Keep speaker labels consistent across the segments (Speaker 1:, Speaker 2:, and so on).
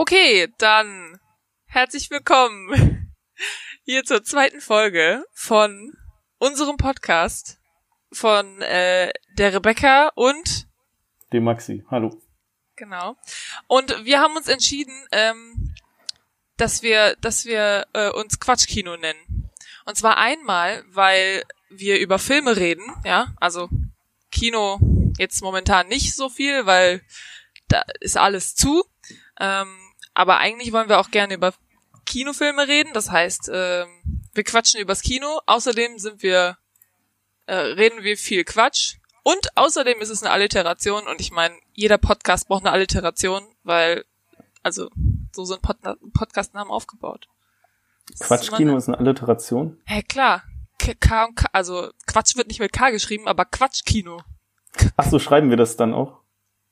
Speaker 1: Okay, dann herzlich willkommen hier zur zweiten Folge von unserem Podcast von äh, der Rebecca und
Speaker 2: dem Maxi. Hallo.
Speaker 1: Genau. Und wir haben uns entschieden, ähm, dass wir, dass wir äh, uns Quatschkino nennen. Und zwar einmal, weil wir über Filme reden, ja, also Kino jetzt momentan nicht so viel, weil da ist alles zu. Ähm, aber eigentlich wollen wir auch gerne über Kinofilme reden. Das heißt, äh, wir quatschen übers Kino. Außerdem sind wir, äh, reden wir viel Quatsch. Und außerdem ist es eine Alliteration. Und ich meine, jeder Podcast braucht eine Alliteration, weil, also, so sind Pod Podcastnamen aufgebaut.
Speaker 2: Quatschkino ist eine Alliteration?
Speaker 1: Hä, hey, klar. K, K und K, also Quatsch wird nicht mit K geschrieben, aber Quatschkino.
Speaker 2: Ach so, schreiben wir das dann auch?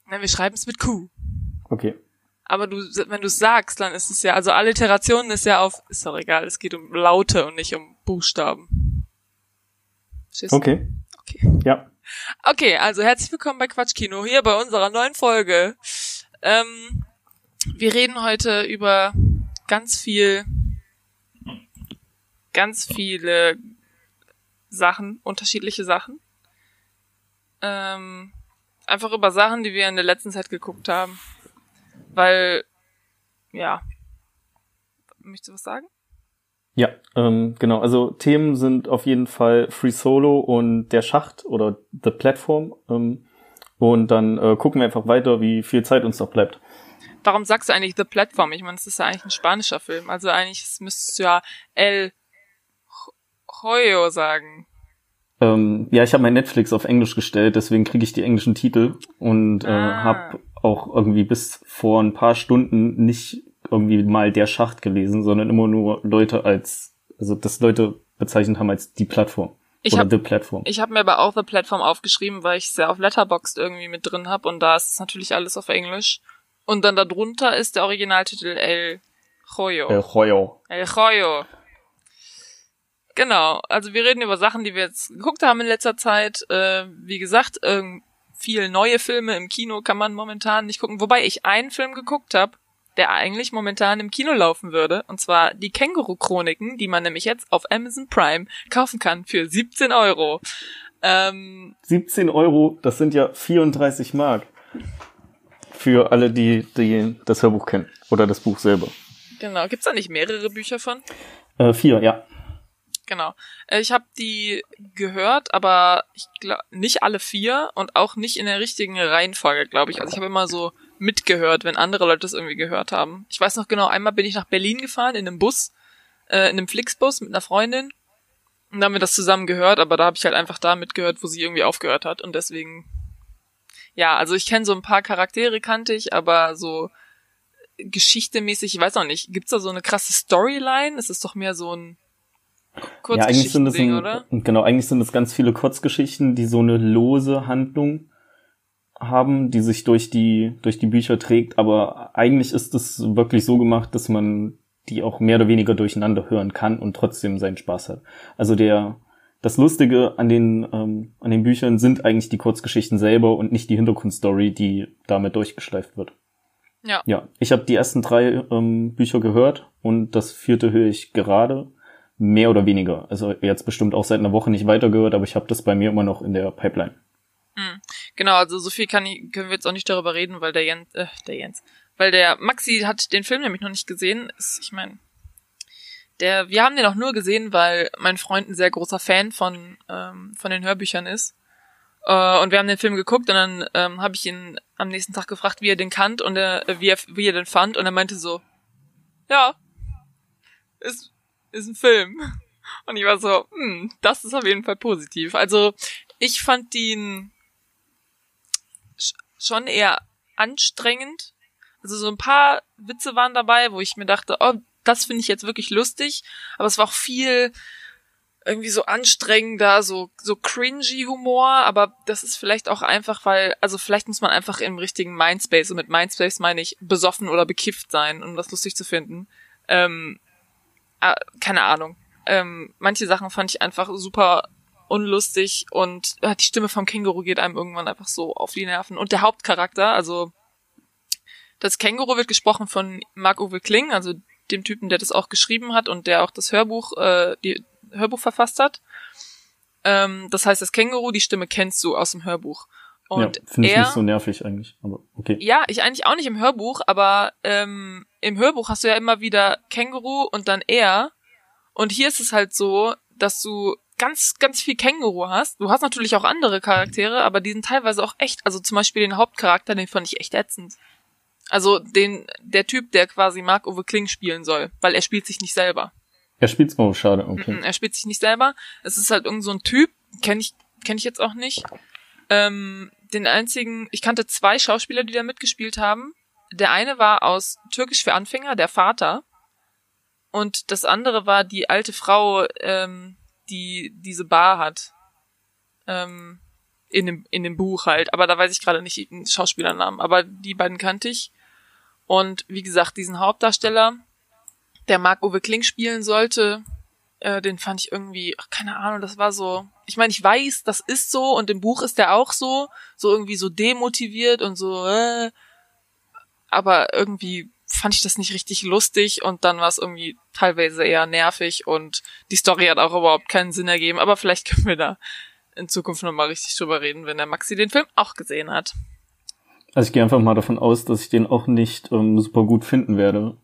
Speaker 1: Nein, wir schreiben es mit Q.
Speaker 2: Okay.
Speaker 1: Aber du, wenn du es sagst, dann ist es ja, also Alliteration ist ja auf, ist doch egal, es geht um Laute und nicht um Buchstaben.
Speaker 2: Verstehst? Okay.
Speaker 1: Okay.
Speaker 2: Ja.
Speaker 1: Okay, also herzlich willkommen bei Quatschkino, hier bei unserer neuen Folge. Ähm, wir reden heute über ganz viel, ganz viele Sachen, unterschiedliche Sachen. Ähm, einfach über Sachen, die wir in der letzten Zeit geguckt haben. Weil, ja. Möchtest du was sagen?
Speaker 2: Ja, ähm, genau. Also Themen sind auf jeden Fall Free Solo und der Schacht oder The Platform. Ähm, und dann äh, gucken wir einfach weiter, wie viel Zeit uns noch bleibt.
Speaker 1: Warum sagst du eigentlich The Platform? Ich meine, es ist ja eigentlich ein spanischer Film. Also eigentlich müsstest du ja El Hoyo sagen.
Speaker 2: Ähm, ja, ich habe mein Netflix auf Englisch gestellt, deswegen kriege ich die englischen Titel und äh, ah. habe auch irgendwie bis vor ein paar Stunden nicht irgendwie mal der Schacht gelesen, sondern immer nur Leute als, also das Leute bezeichnet haben als die Plattform.
Speaker 1: Ich oder hab, The Platform. Ich habe mir aber auch The Platform aufgeschrieben, weil ich es ja auf Letterboxd irgendwie mit drin habe und da ist es natürlich alles auf Englisch. Und dann darunter ist der Originaltitel El Joyo.
Speaker 2: El Joyo.
Speaker 1: El Joyo. Genau, also wir reden über Sachen, die wir jetzt geguckt haben in letzter Zeit. Äh, wie gesagt, äh, viel neue Filme im Kino kann man momentan nicht gucken. Wobei ich einen Film geguckt habe, der eigentlich momentan im Kino laufen würde. Und zwar die Känguru-Chroniken, die man nämlich jetzt auf Amazon Prime kaufen kann für 17 Euro. Ähm,
Speaker 2: 17 Euro, das sind ja 34 Mark. Für alle, die, die das Hörbuch kennen. Oder das Buch selber.
Speaker 1: Genau. Gibt's da nicht mehrere Bücher von?
Speaker 2: Äh, vier, ja.
Speaker 1: Genau. Äh, ich habe die gehört, aber ich glaube nicht alle vier und auch nicht in der richtigen Reihenfolge, glaube ich. Also ich habe immer so mitgehört, wenn andere Leute das irgendwie gehört haben. Ich weiß noch genau, einmal bin ich nach Berlin gefahren in einem Bus, äh, in einem Flixbus mit einer Freundin und da haben wir das zusammen gehört, aber da habe ich halt einfach da mitgehört, wo sie irgendwie aufgehört hat und deswegen ja, also ich kenne so ein paar Charaktere kannte ich, aber so geschichtemäßig, ich weiß auch nicht, gibt's da so eine krasse Storyline? Es ist doch mehr so ein
Speaker 2: ja, eigentlich sind es ein, genau, eigentlich sind es ganz viele Kurzgeschichten, die so eine lose Handlung haben, die sich durch die durch die Bücher trägt, aber eigentlich ist es wirklich so gemacht, dass man die auch mehr oder weniger durcheinander hören kann und trotzdem seinen Spaß hat. Also der das Lustige an den ähm, an den Büchern sind eigentlich die Kurzgeschichten selber und nicht die Hintergrundstory, die damit durchgeschleift wird.
Speaker 1: Ja.
Speaker 2: Ja, ich habe die ersten drei ähm, Bücher gehört und das vierte höre ich gerade mehr oder weniger. Also jetzt bestimmt auch seit einer Woche nicht weitergehört, aber ich habe das bei mir immer noch in der Pipeline.
Speaker 1: Mhm. Genau, also so viel kann ich, können wir jetzt auch nicht darüber reden, weil der Jens, äh, der Jens, weil der Maxi hat den Film nämlich noch nicht gesehen. Ist, ich meine, der, wir haben den auch nur gesehen, weil mein Freund ein sehr großer Fan von ähm, von den Hörbüchern ist. Äh, und wir haben den Film geguckt und dann ähm, habe ich ihn am nächsten Tag gefragt, wie er den kannt und er, wie er wie er den fand und er meinte so, ja, ist ist ein Film. Und ich war so, hm, das ist auf jeden Fall positiv. Also ich fand ihn schon eher anstrengend. Also so ein paar Witze waren dabei, wo ich mir dachte, oh, das finde ich jetzt wirklich lustig. Aber es war auch viel irgendwie so anstrengender, so, so cringy Humor, aber das ist vielleicht auch einfach, weil, also vielleicht muss man einfach im richtigen Mindspace, und mit Mindspace meine ich besoffen oder bekifft sein, um das lustig zu finden. Ähm, äh, keine Ahnung. Ähm, manche Sachen fand ich einfach super unlustig und äh, die Stimme vom Känguru geht einem irgendwann einfach so auf die Nerven. Und der Hauptcharakter, also Das Känguru wird gesprochen von Marc-Uwe Kling, also dem Typen, der das auch geschrieben hat und der auch das Hörbuch, äh, die Hörbuch verfasst hat. Ähm, das heißt, das Känguru, die Stimme kennst du aus dem Hörbuch. Und
Speaker 2: ja, finde ich nicht so nervig eigentlich, aber okay.
Speaker 1: Ja, ich eigentlich auch nicht im Hörbuch, aber ähm, im Hörbuch hast du ja immer wieder Känguru und dann er. Und hier ist es halt so, dass du ganz, ganz viel Känguru hast. Du hast natürlich auch andere Charaktere, aber die sind teilweise auch echt, also zum Beispiel den Hauptcharakter, den fand ich echt ätzend. Also den, der Typ, der quasi Mark-Uwe Kling spielen soll, weil er spielt sich nicht selber.
Speaker 2: Er spielt's, oh, schade, okay.
Speaker 1: Er spielt sich nicht selber. Es ist halt irgend so ein Typ, kenne ich, kenne ich jetzt auch nicht. Ähm, den einzigen, ich kannte zwei Schauspieler, die da mitgespielt haben. Der eine war aus Türkisch für Anfänger, der Vater. Und das andere war die alte Frau, ähm, die diese Bar hat. Ähm, in dem, in dem Buch halt. Aber da weiß ich gerade nicht den Schauspielernamen. Aber die beiden kannte ich. Und wie gesagt, diesen Hauptdarsteller, der Marc-Uwe Kling spielen sollte, äh, den fand ich irgendwie, ach, keine Ahnung, das war so. Ich meine, ich weiß, das ist so und im Buch ist der auch so, so irgendwie so demotiviert und so, äh, aber irgendwie fand ich das nicht richtig lustig und dann war es irgendwie teilweise eher nervig und die Story hat auch überhaupt keinen Sinn ergeben, aber vielleicht können wir da in Zukunft nochmal richtig drüber reden, wenn der Maxi den Film auch gesehen hat.
Speaker 2: Also ich gehe einfach mal davon aus, dass ich den auch nicht ähm, super gut finden werde.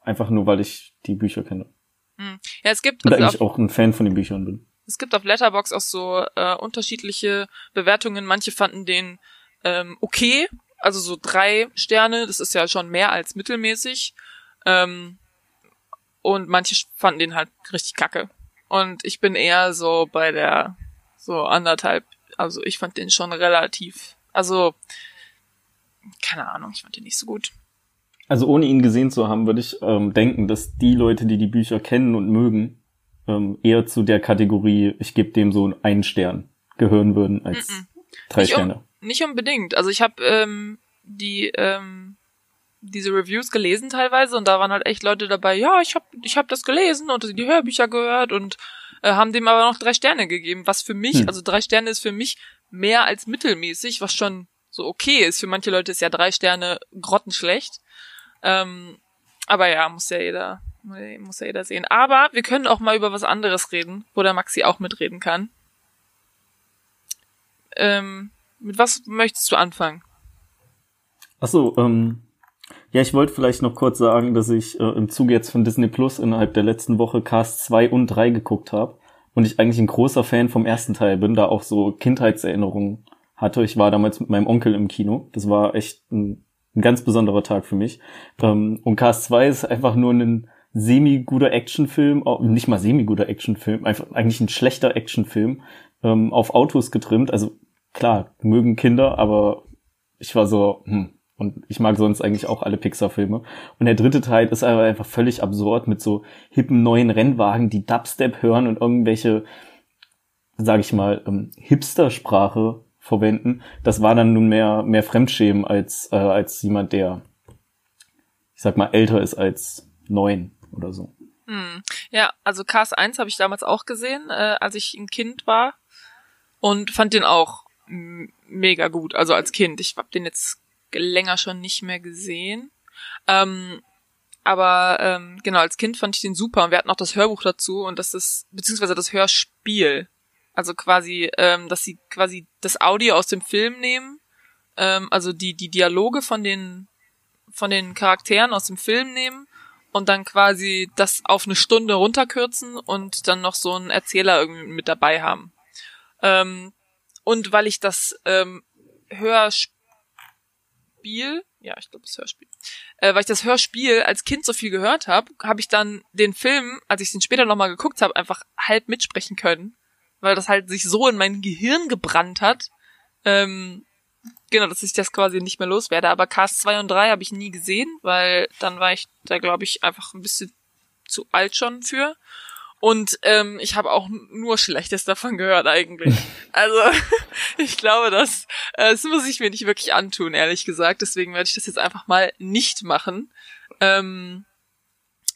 Speaker 2: Einfach nur, weil ich die Bücher kenne.
Speaker 1: Hm. Ja, es gibt.
Speaker 2: Und also auf, auch ein Fan von den Büchern bin.
Speaker 1: Es gibt auf Letterbox auch so äh, unterschiedliche Bewertungen. Manche fanden den ähm, okay, also so drei Sterne, das ist ja schon mehr als mittelmäßig. Ähm, und manche fanden den halt richtig kacke. Und ich bin eher so bei der so anderthalb. Also ich fand den schon relativ. Also keine Ahnung, ich fand den nicht so gut.
Speaker 2: Also ohne ihn gesehen zu haben, würde ich ähm, denken, dass die Leute, die die Bücher kennen und mögen, ähm, eher zu der Kategorie, ich gebe dem so einen Stern, gehören würden als mm -mm. drei
Speaker 1: nicht
Speaker 2: Sterne.
Speaker 1: Um, nicht unbedingt. Also ich habe ähm, die ähm, diese Reviews gelesen teilweise und da waren halt echt Leute dabei, ja, ich habe ich hab das gelesen und die Hörbücher gehört und äh, haben dem aber noch drei Sterne gegeben, was für mich, hm. also drei Sterne ist für mich mehr als mittelmäßig, was schon so okay ist. Für manche Leute ist ja drei Sterne grottenschlecht. Ähm, aber ja, muss ja jeder, muss ja jeder sehen. Aber wir können auch mal über was anderes reden, wo der Maxi auch mitreden kann. Ähm, mit was möchtest du anfangen?
Speaker 2: Ach so, ähm, ja, ich wollte vielleicht noch kurz sagen, dass ich äh, im Zuge jetzt von Disney Plus innerhalb der letzten Woche Cast 2 und 3 geguckt habe und ich eigentlich ein großer Fan vom ersten Teil bin, da auch so Kindheitserinnerungen hatte. Ich war damals mit meinem Onkel im Kino. Das war echt ein, ein ganz besonderer Tag für mich. Ähm, und Cast 2 ist einfach nur ein semi-guter Actionfilm, nicht mal semi-guter Actionfilm, einfach eigentlich ein schlechter Actionfilm, ähm, auf Autos getrimmt. Also klar, mögen Kinder, aber ich war so, hm, und ich mag sonst eigentlich auch alle Pixar-Filme. Und der dritte Teil ist aber einfach völlig absurd mit so hippen neuen Rennwagen, die Dubstep hören und irgendwelche, sag ich mal, ähm, Hipster-Sprache verwenden. Das war dann nun mehr, mehr Fremdschämen als, äh, als jemand, der, ich sag mal, älter ist als neun oder so.
Speaker 1: Hm. Ja, also Cars 1 habe ich damals auch gesehen, äh, als ich ein Kind war. Und fand den auch mega gut, also als Kind. Ich habe den jetzt länger schon nicht mehr gesehen. Ähm, aber ähm, genau, als Kind fand ich den super und wir hatten auch das Hörbuch dazu und das ist, beziehungsweise das Hörspiel. Also quasi, ähm, dass sie quasi das Audio aus dem Film nehmen, ähm, also die, die Dialoge von den, von den Charakteren aus dem Film nehmen und dann quasi das auf eine Stunde runterkürzen und dann noch so einen Erzähler irgendwie mit dabei haben. Ähm, und weil ich das ähm, Hörspiel ja, ich glaube das Hörspiel, äh, weil ich das Hörspiel als Kind so viel gehört habe, habe ich dann den Film, als ich den später nochmal geguckt habe, einfach halb mitsprechen können, weil das halt sich so in mein Gehirn gebrannt hat, ähm, genau, dass ich das quasi nicht mehr loswerde. Aber Cast 2 und 3 habe ich nie gesehen, weil dann war ich da, glaube ich, einfach ein bisschen zu alt schon für. Und ähm, ich habe auch nur Schlechtes davon gehört eigentlich. Also ich glaube, das, äh, das muss ich mir nicht wirklich antun, ehrlich gesagt. Deswegen werde ich das jetzt einfach mal nicht machen. Ähm,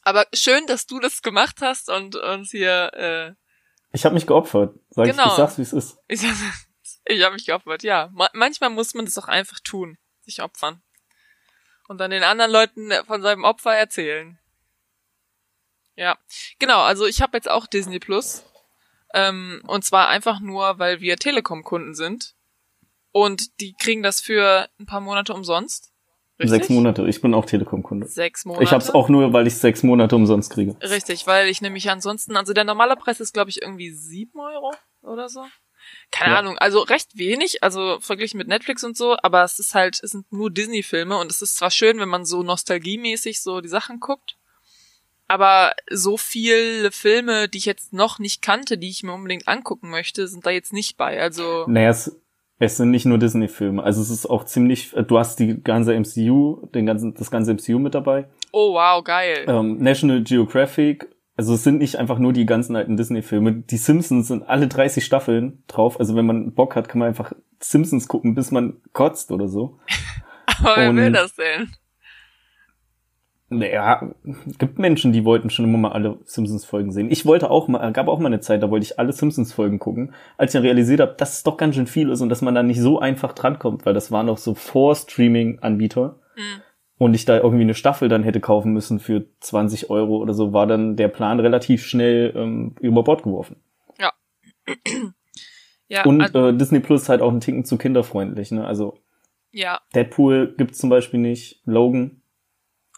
Speaker 1: aber schön, dass du das gemacht hast und uns hier. Äh,
Speaker 2: ich habe mich geopfert. Sag genau. ich, ich sag's, wie es ist.
Speaker 1: Ich, ich habe mich geopfert, ja. Ma manchmal muss man das auch einfach tun, sich opfern. Und dann den anderen Leuten von seinem Opfer erzählen. Ja, genau. Also ich habe jetzt auch Disney Plus. Ähm, und zwar einfach nur, weil wir Telekom-Kunden sind. Und die kriegen das für ein paar Monate umsonst.
Speaker 2: Richtig? Sechs Monate. Ich bin auch Telekom-Kunde.
Speaker 1: Sechs Monate.
Speaker 2: Ich hab's auch nur, weil ich sechs Monate umsonst kriege.
Speaker 1: Richtig, weil ich nämlich ansonsten, also der normale Preis ist, glaube ich, irgendwie sieben Euro oder so. Keine ja. Ahnung, also recht wenig, also verglichen mit Netflix und so, aber es ist halt, es sind nur Disney-Filme und es ist zwar schön, wenn man so nostalgiemäßig so die Sachen guckt, aber so viele Filme, die ich jetzt noch nicht kannte, die ich mir unbedingt angucken möchte, sind da jetzt nicht bei. Also.
Speaker 2: Naja, es, es sind nicht nur Disney-Filme. Also es ist auch ziemlich, du hast die ganze MCU, den ganzen, das ganze MCU mit dabei.
Speaker 1: Oh wow, geil.
Speaker 2: Ähm, National Geographic. Also es sind nicht einfach nur die ganzen alten Disney-Filme. Die Simpsons sind alle 30 Staffeln drauf. Also wenn man Bock hat, kann man einfach Simpsons gucken, bis man kotzt oder so.
Speaker 1: Aber wer will das denn?
Speaker 2: Naja, gibt Menschen, die wollten schon immer mal alle Simpsons-Folgen sehen. Ich wollte auch mal, gab auch mal eine Zeit, da wollte ich alle Simpsons-Folgen gucken, als ich dann realisiert habe, dass es doch ganz schön viel ist und dass man da nicht so einfach drankommt, weil das waren doch so Vor-Streaming-Anbieter. Mhm. Und ich da irgendwie eine Staffel dann hätte kaufen müssen für 20 Euro oder so, war dann der Plan relativ schnell ähm, über Bord geworfen.
Speaker 1: Ja.
Speaker 2: ja und also, äh, Disney Plus ist halt auch ein Ticken zu kinderfreundlich, ne? Also
Speaker 1: ja.
Speaker 2: Deadpool gibt's zum Beispiel nicht, Logan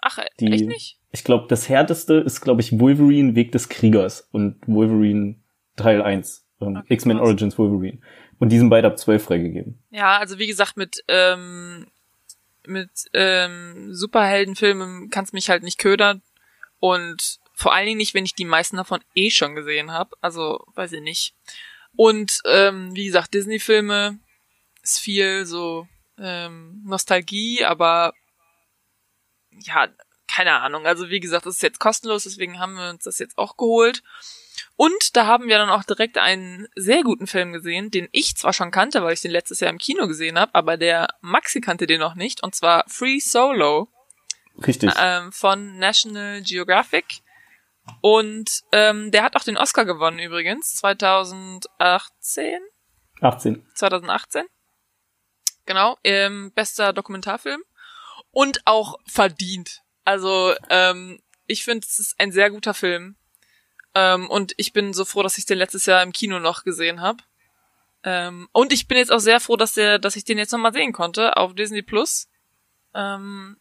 Speaker 1: Ach, die, echt nicht?
Speaker 2: Ich glaube, das härteste ist, glaube ich, Wolverine Weg des Kriegers und Wolverine Teil 1. Ähm, okay, X-Men Origins Wolverine. Und die sind beide ab 12 freigegeben.
Speaker 1: Ja, also wie gesagt, mit, ähm, mit ähm, Superheldenfilmen kannst mich halt nicht ködern. Und vor allen Dingen nicht, wenn ich die meisten davon eh schon gesehen habe. Also, weiß ich nicht. Und ähm, wie gesagt, Disney-Filme ist viel so ähm, Nostalgie, aber ja, keine Ahnung. Also wie gesagt, das ist jetzt kostenlos, deswegen haben wir uns das jetzt auch geholt. Und da haben wir dann auch direkt einen sehr guten Film gesehen, den ich zwar schon kannte, weil ich den letztes Jahr im Kino gesehen habe, aber der Maxi kannte den noch nicht, und zwar Free Solo.
Speaker 2: Richtig.
Speaker 1: Ähm, von National Geographic. Und ähm, der hat auch den Oscar gewonnen übrigens, 2018.
Speaker 2: 18.
Speaker 1: 2018. Genau, ähm, bester Dokumentarfilm und auch verdient. Also ähm, ich finde, es ist ein sehr guter Film. Ähm, und ich bin so froh, dass ich den letztes Jahr im Kino noch gesehen habe. Ähm, und ich bin jetzt auch sehr froh, dass der, dass ich den jetzt nochmal sehen konnte auf Disney Plus. Ähm,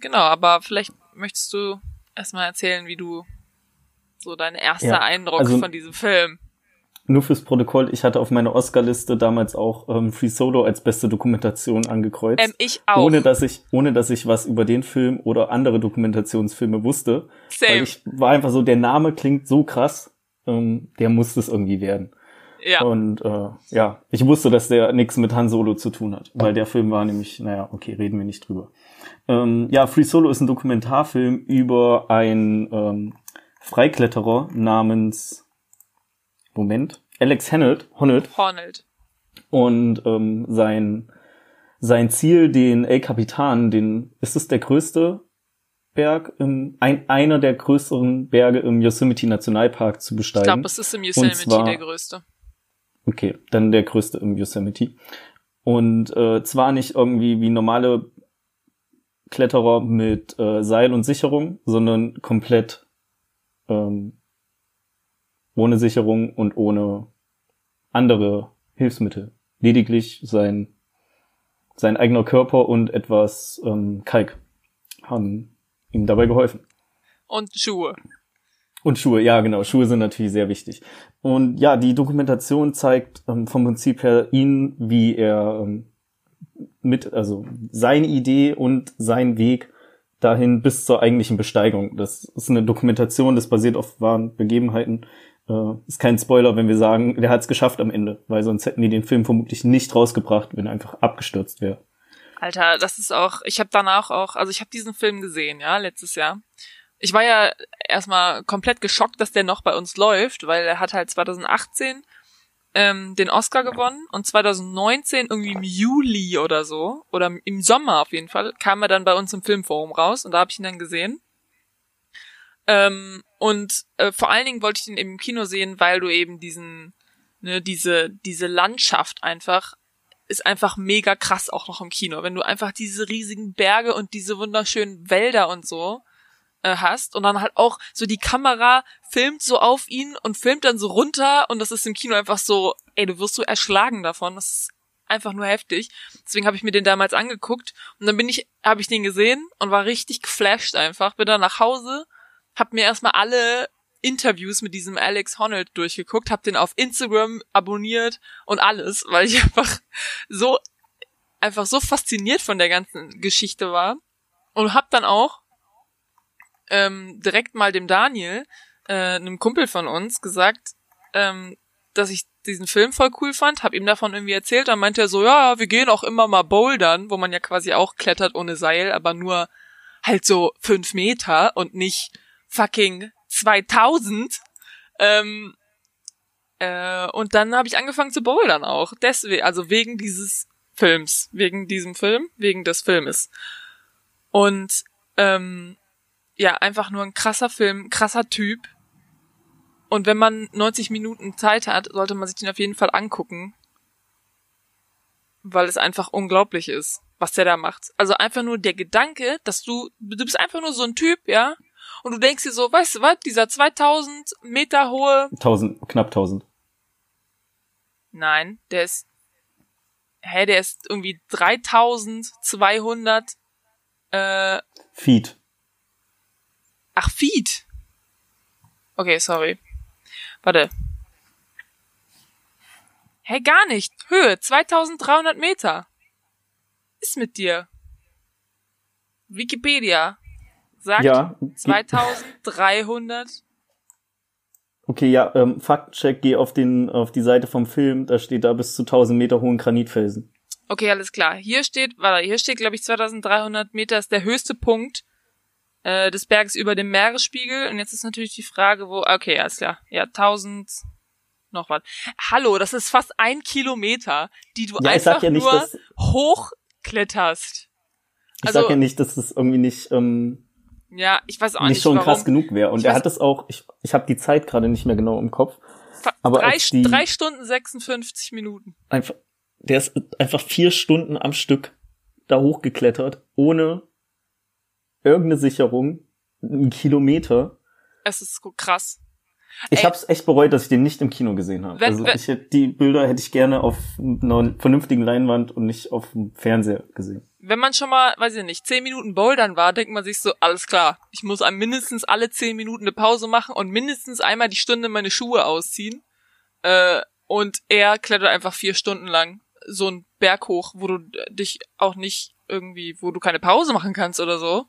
Speaker 1: genau, aber vielleicht möchtest du erstmal erzählen, wie du so dein erster ja, Eindruck also, von diesem Film
Speaker 2: nur fürs Protokoll, ich hatte auf meiner Oscar-Liste damals auch ähm, Free Solo als beste Dokumentation angekreuzt.
Speaker 1: Ähm, ich auch.
Speaker 2: Ohne dass ich, ohne dass ich was über den Film oder andere Dokumentationsfilme wusste.
Speaker 1: Same.
Speaker 2: Weil ich war einfach so, der Name klingt so krass, ähm, der muss es irgendwie werden.
Speaker 1: Ja.
Speaker 2: Und äh, ja, ich wusste, dass der nichts mit Han Solo zu tun hat, weil der Film war nämlich, naja, okay, reden wir nicht drüber. Ähm, ja, Free Solo ist ein Dokumentarfilm über einen ähm, Freikletterer namens Moment, Alex Honnold.
Speaker 1: Honnold. Honnold.
Speaker 2: Und ähm, sein, sein Ziel, den El Capitan, den, ist es der größte Berg, im, ein, einer der größeren Berge im Yosemite Nationalpark zu besteigen. Ich
Speaker 1: glaube, es ist im Yosemite zwar, der größte.
Speaker 2: Okay, dann der größte im Yosemite. Und äh, zwar nicht irgendwie wie normale Kletterer mit äh, Seil und Sicherung, sondern komplett ähm, ohne Sicherung und ohne andere Hilfsmittel. Lediglich sein, sein eigener Körper und etwas ähm, Kalk haben ihm dabei geholfen.
Speaker 1: Und Schuhe.
Speaker 2: Und Schuhe, ja genau, Schuhe sind natürlich sehr wichtig. Und ja, die Dokumentation zeigt ähm, vom Prinzip her ihn, wie er ähm, mit, also seine Idee und sein Weg dahin bis zur eigentlichen Besteigung. Das ist eine Dokumentation, das basiert auf wahren Begebenheiten äh, ist kein Spoiler, wenn wir sagen, der hat es geschafft am Ende, weil sonst hätten die den Film vermutlich nicht rausgebracht, wenn er einfach abgestürzt wäre.
Speaker 1: Alter, das ist auch, ich habe danach auch, also ich habe diesen Film gesehen, ja, letztes Jahr. Ich war ja erstmal komplett geschockt, dass der noch bei uns läuft, weil er hat halt 2018 ähm, den Oscar gewonnen und 2019 irgendwie im Juli oder so, oder im Sommer auf jeden Fall, kam er dann bei uns im Filmforum raus und da habe ich ihn dann gesehen. Ähm, und äh, vor allen Dingen wollte ich den eben im Kino sehen, weil du eben diesen, ne, diese, diese Landschaft einfach ist einfach mega krass auch noch im Kino, wenn du einfach diese riesigen Berge und diese wunderschönen Wälder und so äh, hast und dann halt auch so die Kamera filmt so auf ihn und filmt dann so runter und das ist im Kino einfach so, ey, du wirst so erschlagen davon. Das ist einfach nur heftig. Deswegen habe ich mir den damals angeguckt und dann bin ich, habe ich den gesehen und war richtig geflasht einfach. Bin dann nach Hause, hab mir erstmal alle Interviews mit diesem Alex Honnold durchgeguckt, hab den auf Instagram abonniert und alles, weil ich einfach so einfach so fasziniert von der ganzen Geschichte war. Und hab dann auch ähm, direkt mal dem Daniel, äh, einem Kumpel von uns, gesagt, ähm, dass ich diesen Film voll cool fand, hab ihm davon irgendwie erzählt, dann meinte er so, ja, wir gehen auch immer mal bouldern, wo man ja quasi auch klettert ohne Seil, aber nur halt so fünf Meter und nicht fucking 2000. Ähm, äh, und dann habe ich angefangen zu bouldern auch. Deswegen, also wegen dieses Films, wegen diesem Film, wegen des Filmes. Und ähm, ja, einfach nur ein krasser Film, krasser Typ. Und wenn man 90 Minuten Zeit hat, sollte man sich den auf jeden Fall angucken. Weil es einfach unglaublich ist, was der da macht. Also einfach nur der Gedanke, dass du, du bist einfach nur so ein Typ, ja, und du denkst dir so, weißt du was, dieser 2000 Meter hohe...
Speaker 2: 1000, knapp 1000.
Speaker 1: Nein, der ist, hä, der ist irgendwie 3200, äh...
Speaker 2: Feet.
Speaker 1: Ach, Feet. Okay, sorry. Warte. Hä, hey, gar nicht. Höhe, 2300 Meter. Ist mit dir. Wikipedia sagt ja. 2300.
Speaker 2: Okay, ja, ähm, Faktcheck, geh auf den auf die Seite vom Film, da steht da bis zu 1000 Meter hohen Granitfelsen.
Speaker 1: Okay, alles klar. Hier steht, warte, hier steht, glaube ich, 2300 Meter ist der höchste Punkt äh, des Berges über dem Meeresspiegel. Und jetzt ist natürlich die Frage, wo, okay, alles klar. Ja, 1000, noch was. Hallo, das ist fast ein Kilometer, die du ja, einfach ja nicht, nur hochkletterst.
Speaker 2: Ich also, sag ja nicht, dass es irgendwie nicht ähm,
Speaker 1: ja, ich weiß auch
Speaker 2: nicht,
Speaker 1: nicht
Speaker 2: schon warum. krass genug wäre. Und ich er hat es auch, ich, ich habe die Zeit gerade nicht mehr genau im Kopf.
Speaker 1: Aber drei, die, drei Stunden 56 Minuten.
Speaker 2: Einfach, der ist einfach vier Stunden am Stück da hochgeklettert, ohne irgendeine Sicherung, einen Kilometer.
Speaker 1: Es ist so krass.
Speaker 2: Ich habe es echt bereut, dass ich den nicht im Kino gesehen habe. Also ich hätte, die Bilder hätte ich gerne auf einer vernünftigen Leinwand und nicht auf dem Fernseher gesehen
Speaker 1: wenn man schon mal, weiß ich nicht, zehn Minuten bouldern war, denkt man sich so, alles klar, ich muss mindestens alle zehn Minuten eine Pause machen und mindestens einmal die Stunde meine Schuhe ausziehen. Äh, und er klettert einfach vier Stunden lang so einen Berg hoch, wo du dich auch nicht irgendwie, wo du keine Pause machen kannst oder so.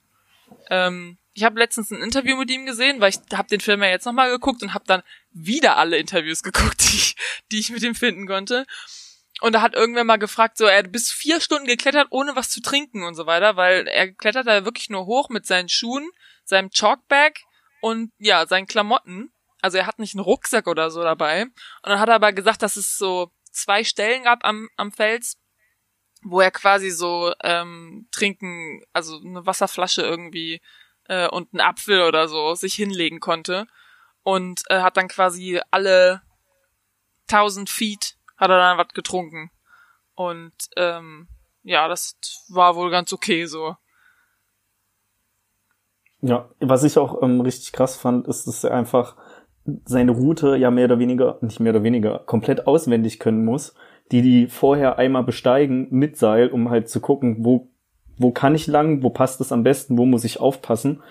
Speaker 1: Ähm, ich habe letztens ein Interview mit ihm gesehen, weil ich habe den Film ja jetzt nochmal geguckt und habe dann wieder alle Interviews geguckt, die ich, die ich mit ihm finden konnte. Und da hat irgendwer mal gefragt, so, er bis vier Stunden geklettert, ohne was zu trinken und so weiter, weil er klettert da wirklich nur hoch mit seinen Schuhen, seinem Chalkbag und ja, seinen Klamotten. Also er hat nicht einen Rucksack oder so dabei. Und dann hat er aber gesagt, dass es so zwei Stellen gab am, am Fels, wo er quasi so ähm, trinken, also eine Wasserflasche irgendwie äh, und einen Apfel oder so sich hinlegen konnte. Und äh, hat dann quasi alle 1000 Feet hat er dann was getrunken. Und ähm, ja, das war wohl ganz okay so.
Speaker 2: Ja, was ich auch ähm, richtig krass fand, ist, dass er einfach seine Route ja mehr oder weniger, nicht mehr oder weniger, komplett auswendig können muss, die die vorher einmal besteigen mit Seil, um halt zu gucken, wo, wo kann ich lang, wo passt es am besten, wo muss ich aufpassen.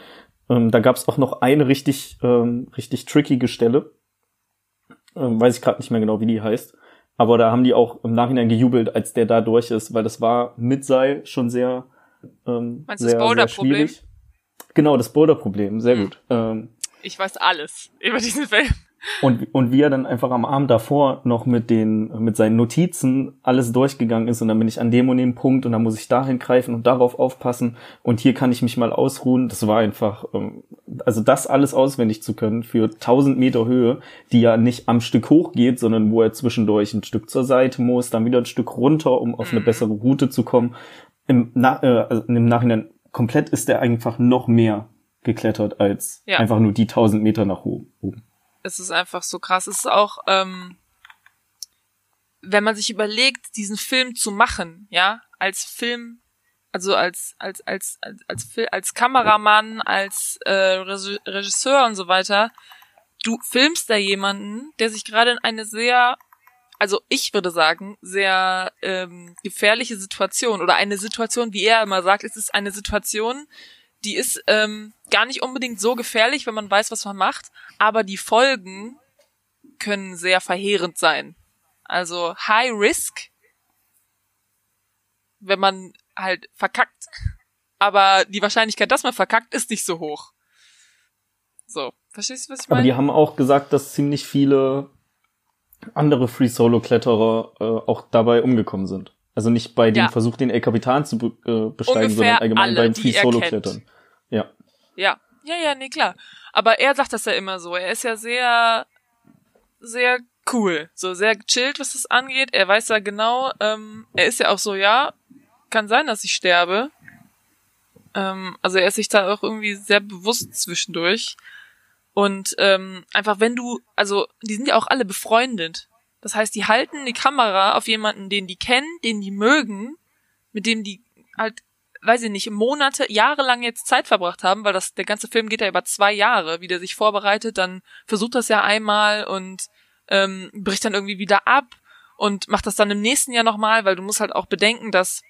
Speaker 2: Ähm, da gab es auch noch eine richtig, ähm, richtig trickige Stelle, ähm, weiß ich gerade nicht mehr genau, wie die heißt. Aber da haben die auch im Nachhinein gejubelt, als der da durch ist, weil das war mit Seil schon sehr, ähm, Meinst sehr, das Boulder-Problem? Genau, das Boulder-Problem, sehr hm. gut. Ähm,
Speaker 1: ich weiß alles über diesen Film.
Speaker 2: Und, und wie er dann einfach am Abend davor noch mit den, mit seinen Notizen alles durchgegangen ist und dann bin ich an dem und dem Punkt und dann muss ich dahin greifen und darauf aufpassen und hier kann ich mich mal ausruhen. Das war einfach, ähm, also das alles auswendig zu können für 1000 Meter Höhe, die ja nicht am Stück hoch geht, sondern wo er zwischendurch ein Stück zur Seite muss, dann wieder ein Stück runter, um auf eine mhm. bessere Route zu kommen. Im, Na äh, also im Nachhinein komplett ist er einfach noch mehr geklettert als ja. einfach nur die 1000 Meter nach oben
Speaker 1: es ist einfach so krass. Es ist auch, ähm, wenn man sich überlegt, diesen Film zu machen, ja, als Film, also als als als als als, als Kameramann, als äh, Regisseur und so weiter, du filmst da jemanden, der sich gerade in eine sehr also ich würde sagen, sehr ähm, gefährliche Situation oder eine Situation, wie er immer sagt, es ist eine Situation, die ist ähm, gar nicht unbedingt so gefährlich, wenn man weiß, was man macht, aber die Folgen können sehr verheerend sein. Also High Risk, wenn man halt verkackt, aber die Wahrscheinlichkeit, dass man verkackt, ist nicht so hoch. So, verstehst du, was ich meine?
Speaker 2: Aber die haben auch gesagt, dass ziemlich viele andere Free Solo Kletterer äh, auch dabei umgekommen sind. Also nicht bei dem ja. Versuch, den El Capitan zu be äh, besteigen, Ungefähr sondern allgemein alle, beim Free Solo Klettern. Ja.
Speaker 1: Ja, ja, ja, nee, klar. Aber er sagt das ja immer so. Er ist ja sehr, sehr cool, so sehr chillt, was das angeht. Er weiß ja genau, ähm, er ist ja auch so, ja, kann sein, dass ich sterbe. Ähm, also er ist sich da auch irgendwie sehr bewusst zwischendurch. Und ähm, einfach wenn du, also die sind ja auch alle befreundet. Das heißt, die halten die Kamera auf jemanden, den die kennen, den die mögen, mit dem die halt, weiß ich nicht, Monate, jahrelang jetzt Zeit verbracht haben, weil das der ganze Film geht ja über zwei Jahre, wie der sich vorbereitet, dann versucht das ja einmal und ähm, bricht dann irgendwie wieder ab und macht das dann im nächsten Jahr nochmal, weil du musst halt auch bedenken, dass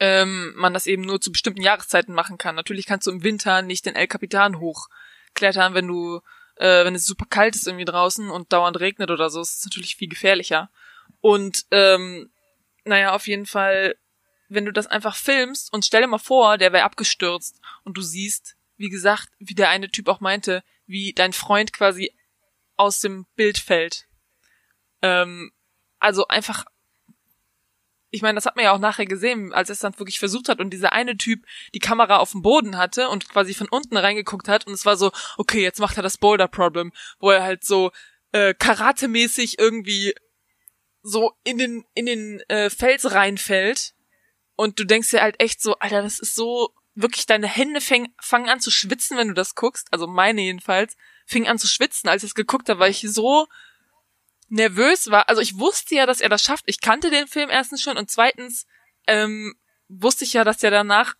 Speaker 1: ähm, man das eben nur zu bestimmten Jahreszeiten machen kann. Natürlich kannst du im Winter nicht den El Capitan hoch klettern, wenn du, äh, wenn es super kalt ist irgendwie draußen und dauernd regnet oder so, ist es natürlich viel gefährlicher. Und ähm, naja, auf jeden Fall, wenn du das einfach filmst und stell dir mal vor, der wäre abgestürzt und du siehst, wie gesagt, wie der eine Typ auch meinte, wie dein Freund quasi aus dem Bild fällt. Ähm, also einfach ich meine, das hat man ja auch nachher gesehen, als es dann wirklich versucht hat und dieser eine Typ die Kamera auf dem Boden hatte und quasi von unten reingeguckt hat und es war so, okay, jetzt macht er das Boulder Problem, wo er halt so äh, karatemäßig irgendwie so in den in den äh, Fels reinfällt und du denkst dir halt echt so, Alter, das ist so wirklich deine Hände fäng, fangen an zu schwitzen, wenn du das guckst, also meine jedenfalls, fing an zu schwitzen, als ich es geguckt habe, weil ich so nervös war. Also ich wusste ja, dass er das schafft. Ich kannte den Film erstens schon und zweitens ähm, wusste ich ja, dass er danach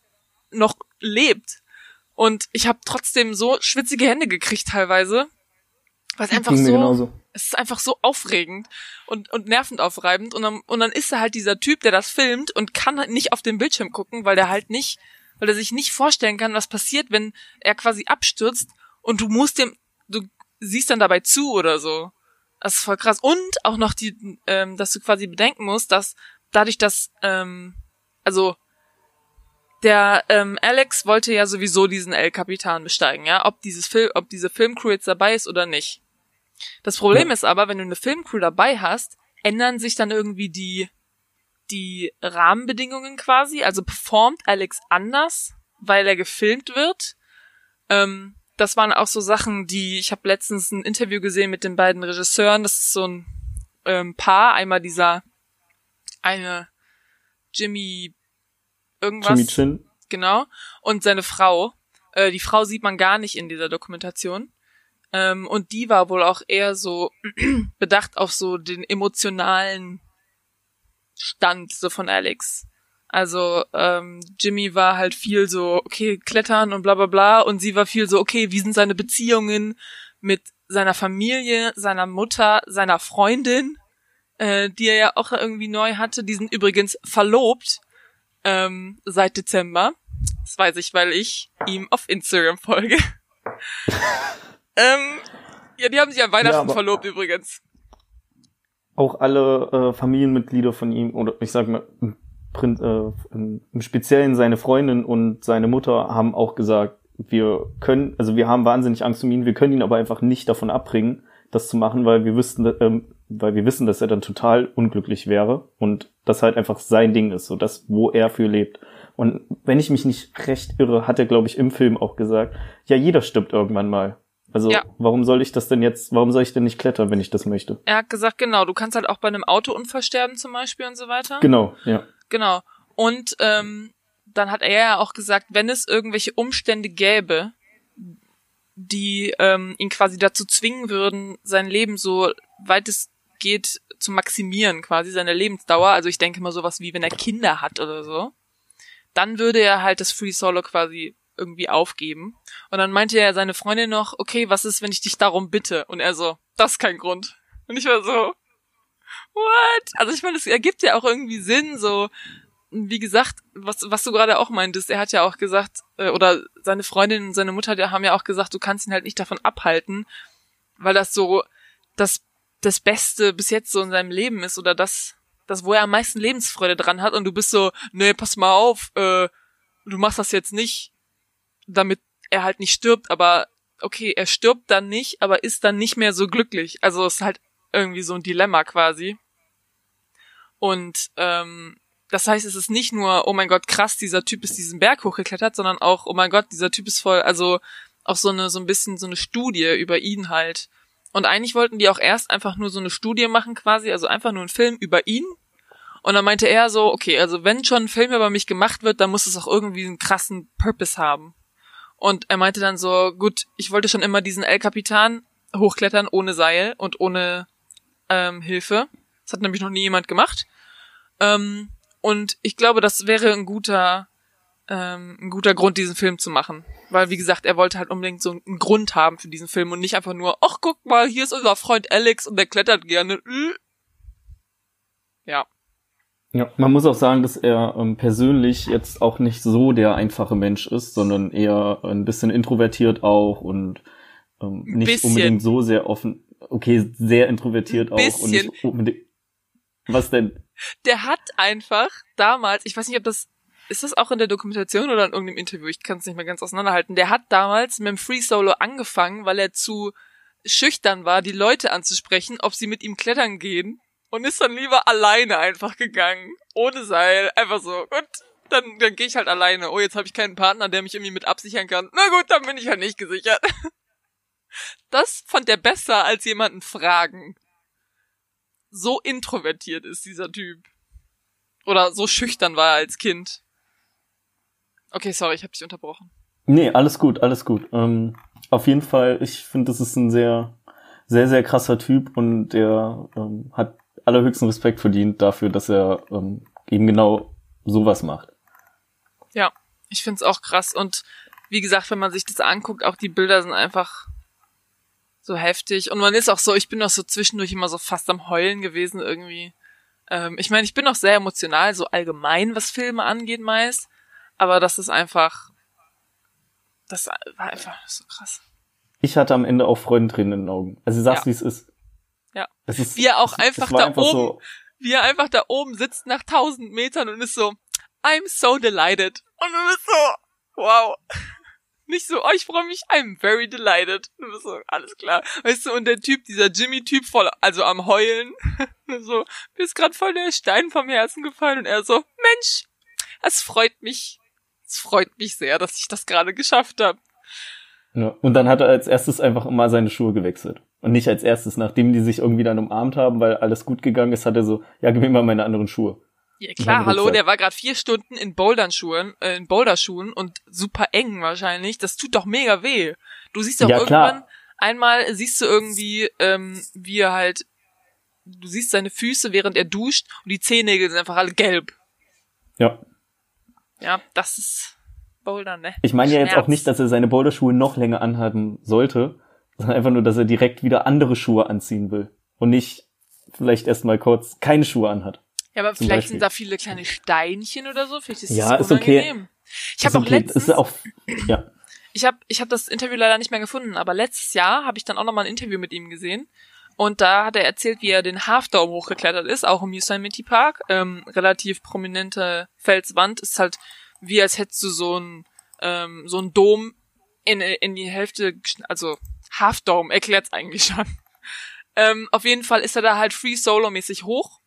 Speaker 1: noch lebt. Und ich habe trotzdem so schwitzige Hände gekriegt teilweise. Was einfach so, genauso. es ist einfach so aufregend und, und nervend aufreibend. Und dann, und dann ist er halt dieser Typ, der das filmt und kann halt nicht auf den Bildschirm gucken, weil der halt nicht, weil er sich nicht vorstellen kann, was passiert, wenn er quasi abstürzt und du musst dem, du siehst dann dabei zu oder so. Das ist voll krass. Und auch noch die, ähm, dass du quasi bedenken musst, dass dadurch, dass, ähm, also der ähm, Alex wollte ja sowieso diesen El Capitan besteigen, ja, ob dieses Film, ob diese Filmcrew jetzt dabei ist oder nicht. Das Problem ja. ist aber, wenn du eine Filmcrew dabei hast, ändern sich dann irgendwie die die Rahmenbedingungen quasi. Also performt Alex anders, weil er gefilmt wird. Ähm, das waren auch so Sachen, die ich habe letztens ein Interview gesehen mit den beiden Regisseuren. Das ist so ein ähm, Paar, einmal dieser eine Jimmy irgendwas,
Speaker 2: Jimmy Chin.
Speaker 1: genau, und seine Frau. Äh, die Frau sieht man gar nicht in dieser Dokumentation. Ähm, und die war wohl auch eher so bedacht auf so den emotionalen Stand so von Alex. Also ähm, Jimmy war halt viel so, okay, klettern und bla bla bla. Und sie war viel so, okay, wie sind seine Beziehungen mit seiner Familie, seiner Mutter, seiner Freundin, äh, die er ja auch irgendwie neu hatte. Die sind übrigens verlobt ähm, seit Dezember. Das weiß ich, weil ich ihm auf Instagram folge. ähm, ja, die haben sich an Weihnachten ja, verlobt übrigens.
Speaker 2: Auch alle äh, Familienmitglieder von ihm, oder ich sag mal, äh, im Speziellen seine Freundin und seine Mutter haben auch gesagt, wir können, also wir haben wahnsinnig Angst um ihn, wir können ihn aber einfach nicht davon abbringen, das zu machen, weil wir wüssten, ähm, weil wir wissen, dass er dann total unglücklich wäre und das halt einfach sein Ding ist, so das, wo er für lebt. Und wenn ich mich nicht recht irre, hat er, glaube ich, im Film auch gesagt, ja, jeder stirbt irgendwann mal. Also ja. warum soll ich das denn jetzt, warum soll ich denn nicht klettern, wenn ich das möchte?
Speaker 1: Er hat gesagt, genau, du kannst halt auch bei einem Autounfall sterben zum Beispiel und so weiter.
Speaker 2: Genau, ja.
Speaker 1: Genau. Und ähm, dann hat er ja auch gesagt, wenn es irgendwelche Umstände gäbe, die ähm, ihn quasi dazu zwingen würden, sein Leben so weit es geht zu maximieren quasi seine Lebensdauer. Also ich denke mal sowas wie wenn er Kinder hat oder so. Dann würde er halt das Free Solo quasi irgendwie aufgeben. Und dann meinte er seine Freundin noch, okay, was ist, wenn ich dich darum bitte? Und er so, das ist kein Grund. Und ich war so, what? Also ich meine, es ergibt ja auch irgendwie Sinn, so, wie gesagt, was, was du gerade auch meintest, er hat ja auch gesagt, äh, oder seine Freundin und seine Mutter, die haben ja auch gesagt, du kannst ihn halt nicht davon abhalten, weil das so das, das Beste bis jetzt so in seinem Leben ist oder das, das, wo er am meisten Lebensfreude dran hat und du bist so, nee, pass mal auf, äh, du machst das jetzt nicht, damit er halt nicht stirbt, aber okay, er stirbt dann nicht, aber ist dann nicht mehr so glücklich. Also es ist halt irgendwie so ein Dilemma quasi. Und ähm, das heißt, es ist nicht nur, oh mein Gott, krass, dieser Typ ist diesen Berg hochgeklettert, sondern auch, oh mein Gott, dieser Typ ist voll, also auch so eine, so ein bisschen so eine Studie über ihn halt. Und eigentlich wollten die auch erst einfach nur so eine Studie machen quasi, also einfach nur ein Film über ihn. Und dann meinte er so, okay, also wenn schon ein Film über mich gemacht wird, dann muss es auch irgendwie einen krassen Purpose haben. Und er meinte dann so, gut, ich wollte schon immer diesen El Capitan hochklettern ohne Seil und ohne ähm, Hilfe. Das hat nämlich noch nie jemand gemacht. Ähm, und ich glaube, das wäre ein guter, ähm, ein guter Grund, diesen Film zu machen. Weil, wie gesagt, er wollte halt unbedingt so einen Grund haben für diesen Film und nicht einfach nur, ach, guck mal, hier ist unser Freund Alex und der klettert gerne. Ja.
Speaker 2: Ja, man muss auch sagen, dass er ähm, persönlich jetzt auch nicht so der einfache Mensch ist, sondern eher ein bisschen introvertiert auch und ähm, nicht bisschen. unbedingt so sehr offen. Okay, sehr introvertiert auch und nicht unbedingt. Was denn?
Speaker 1: Der hat einfach damals, ich weiß nicht, ob das ist das auch in der Dokumentation oder in irgendeinem Interview? Ich kann es nicht mehr ganz auseinanderhalten. Der hat damals mit dem Free Solo angefangen, weil er zu schüchtern war, die Leute anzusprechen, ob sie mit ihm klettern gehen und ist dann lieber alleine einfach gegangen, ohne Seil, einfach so. Und dann, dann gehe ich halt alleine. Oh, jetzt habe ich keinen Partner, der mich irgendwie mit absichern kann. Na gut, dann bin ich halt nicht gesichert. Das fand er besser als jemanden fragen so introvertiert ist, dieser Typ. Oder so schüchtern war er als Kind. Okay, sorry, ich habe dich unterbrochen.
Speaker 2: Nee, alles gut, alles gut. Ähm, auf jeden Fall, ich finde, das ist ein sehr, sehr, sehr krasser Typ und der ähm, hat allerhöchsten Respekt verdient dafür, dass er ähm, eben genau sowas macht.
Speaker 1: Ja, ich find's auch krass. Und wie gesagt, wenn man sich das anguckt, auch die Bilder sind einfach so heftig. Und man ist auch so, ich bin auch so zwischendurch immer so fast am Heulen gewesen irgendwie. Ähm, ich meine, ich bin auch sehr emotional, so allgemein, was Filme angeht meist. Aber das ist einfach, das war einfach so krass.
Speaker 2: Ich hatte am Ende auch Freudentränen in den Augen. Also sagst, ja. wie es ist.
Speaker 1: Ja. Es ist wie er auch einfach da einfach oben, so wie er einfach da oben sitzt nach tausend Metern und ist so, I'm so delighted. Und du bist so, wow. Nicht so, oh, ich freue mich, I'm very delighted. So, alles klar. Weißt du, und der Typ, dieser Jimmy-Typ voll, also am Heulen. so, mir ist gerade voll der Stein vom Herzen gefallen und er so, Mensch, es freut mich. Es freut mich sehr, dass ich das gerade geschafft habe.
Speaker 2: Ja, und dann hat er als erstes einfach immer seine Schuhe gewechselt. Und nicht als erstes, nachdem die sich irgendwie dann umarmt haben, weil alles gut gegangen ist, hat er so, ja, gib mir mal meine anderen Schuhe.
Speaker 1: Ja, klar, hallo, der war gerade vier Stunden in Bouldern-Schuhen, äh, in Boulderschuhen und super eng wahrscheinlich. Das tut doch mega weh. Du siehst doch ja, irgendwann, klar. einmal siehst du irgendwie, ähm, wie er halt, du siehst seine Füße, während er duscht und die Zehennägel sind einfach alle gelb.
Speaker 2: Ja.
Speaker 1: Ja, das ist Bouldern, ne?
Speaker 2: Ich meine ja jetzt auch nicht, dass er seine Boulderschuhe noch länger anhaben sollte, sondern einfach nur, dass er direkt wieder andere Schuhe anziehen will und nicht vielleicht erstmal kurz keine Schuhe anhat.
Speaker 1: Ja, aber vielleicht Beispiel. sind da viele kleine Steinchen oder so. Vielleicht ist
Speaker 2: ja, ist okay.
Speaker 1: Ich habe auch okay. letztens,
Speaker 2: ist auch, ja.
Speaker 1: Ich habe ich hab das Interview leider nicht mehr gefunden, aber letztes Jahr habe ich dann auch noch mal ein Interview mit ihm gesehen. Und da hat er erzählt, wie er den Half Dome hochgeklettert ist, auch im Yosemite Park. Ähm, relativ prominente Felswand. Ist halt wie als hättest du so ein ähm, so ein Dom in, in die Hälfte, also Half Dome erklärt's eigentlich schon. Ähm, auf jeden Fall ist er da halt free solo mäßig hoch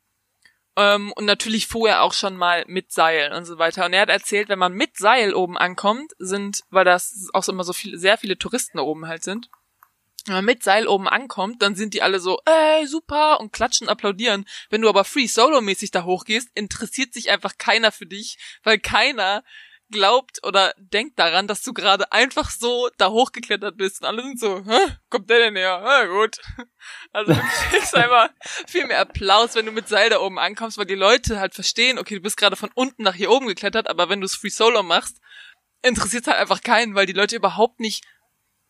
Speaker 1: ähm, und natürlich vorher auch schon mal mit Seil und so weiter. Und er hat erzählt, wenn man mit Seil oben ankommt, sind, weil das auch immer so viele, sehr viele Touristen oben halt sind, wenn man mit Seil oben ankommt, dann sind die alle so, ey, super, und klatschen, applaudieren. Wenn du aber free solo-mäßig da hochgehst, interessiert sich einfach keiner für dich, weil keiner glaubt oder denkt daran, dass du gerade einfach so da hochgeklettert bist und alle sind so, hä, kommt der denn her? Ja, gut. Also du kriegst einfach viel mehr Applaus, wenn du mit Seil da oben ankommst, weil die Leute halt verstehen, okay, du bist gerade von unten nach hier oben geklettert, aber wenn du es Free Solo machst, interessiert halt einfach keinen, weil die Leute überhaupt nicht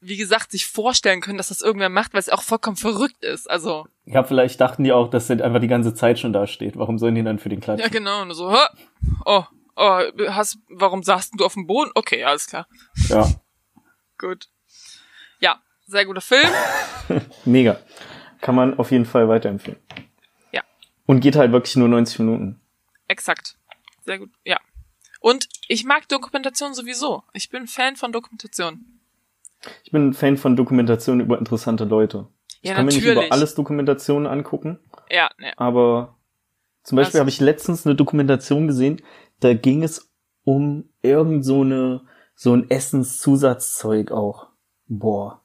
Speaker 1: wie gesagt, sich vorstellen können, dass das irgendwer macht, weil es auch vollkommen verrückt ist. Also.
Speaker 2: Ja, vielleicht dachten die auch, dass er einfach die ganze Zeit schon da steht. Warum sollen die dann für den klatschen?
Speaker 1: Ja, genau. Und so, oh, oh, hast, warum saßt du auf dem Boden? Okay, alles klar.
Speaker 2: Ja.
Speaker 1: Gut. Ja, sehr guter Film.
Speaker 2: Mega. Kann man auf jeden Fall weiterempfehlen.
Speaker 1: Ja.
Speaker 2: Und geht halt wirklich nur 90 Minuten.
Speaker 1: Exakt. Sehr gut, ja. Und ich mag Dokumentation sowieso. Ich bin Fan von Dokumentation.
Speaker 2: Ich bin ein Fan von Dokumentationen über interessante Leute.
Speaker 1: Ja,
Speaker 2: ich kann
Speaker 1: natürlich.
Speaker 2: mir nicht über alles Dokumentationen angucken.
Speaker 1: Ja, ne.
Speaker 2: Aber zum Beispiel habe ich letztens eine Dokumentation gesehen, da ging es um irgend so eine, so ein Essenszusatzzeug auch. Boah.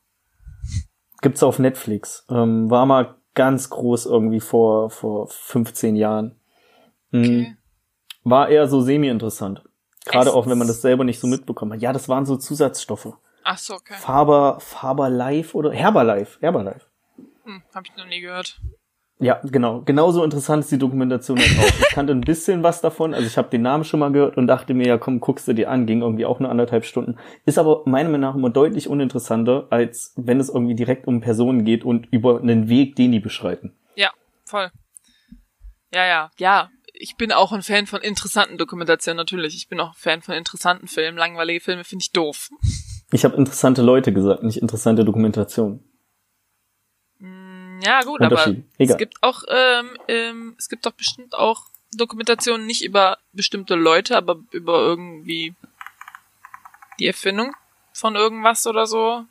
Speaker 2: Gibt's auf Netflix. Ähm, war mal ganz groß irgendwie vor, vor 15 Jahren. Mhm. Okay. War eher so semi-interessant. Gerade auch, wenn man das selber nicht so mitbekommen hat. Ja, das waren so Zusatzstoffe.
Speaker 1: Ach so, okay.
Speaker 2: Faber, Faber Life oder Herbalife, Herbalife.
Speaker 1: Hm, hab ich noch nie gehört.
Speaker 2: Ja, genau. Genauso interessant ist die Dokumentation halt auch. Ich kannte ein bisschen was davon. Also ich habe den Namen schon mal gehört und dachte mir, ja komm, guckst du dir an. Ging irgendwie auch nur anderthalb Stunden. Ist aber meiner Meinung nach immer deutlich uninteressanter, als wenn es irgendwie direkt um Personen geht und über einen Weg, den die beschreiten.
Speaker 1: Ja, voll. Ja, ja, ja. Ich bin auch ein Fan von interessanten Dokumentationen, natürlich. Ich bin auch ein Fan von interessanten Filmen. Langweilige Filme finde ich doof.
Speaker 2: Ich habe interessante Leute gesagt, nicht interessante Dokumentation.
Speaker 1: Ja, gut, aber Egal. es gibt auch, ähm, ähm, es gibt doch bestimmt auch Dokumentationen nicht über bestimmte Leute, aber über irgendwie die Erfindung von irgendwas oder so,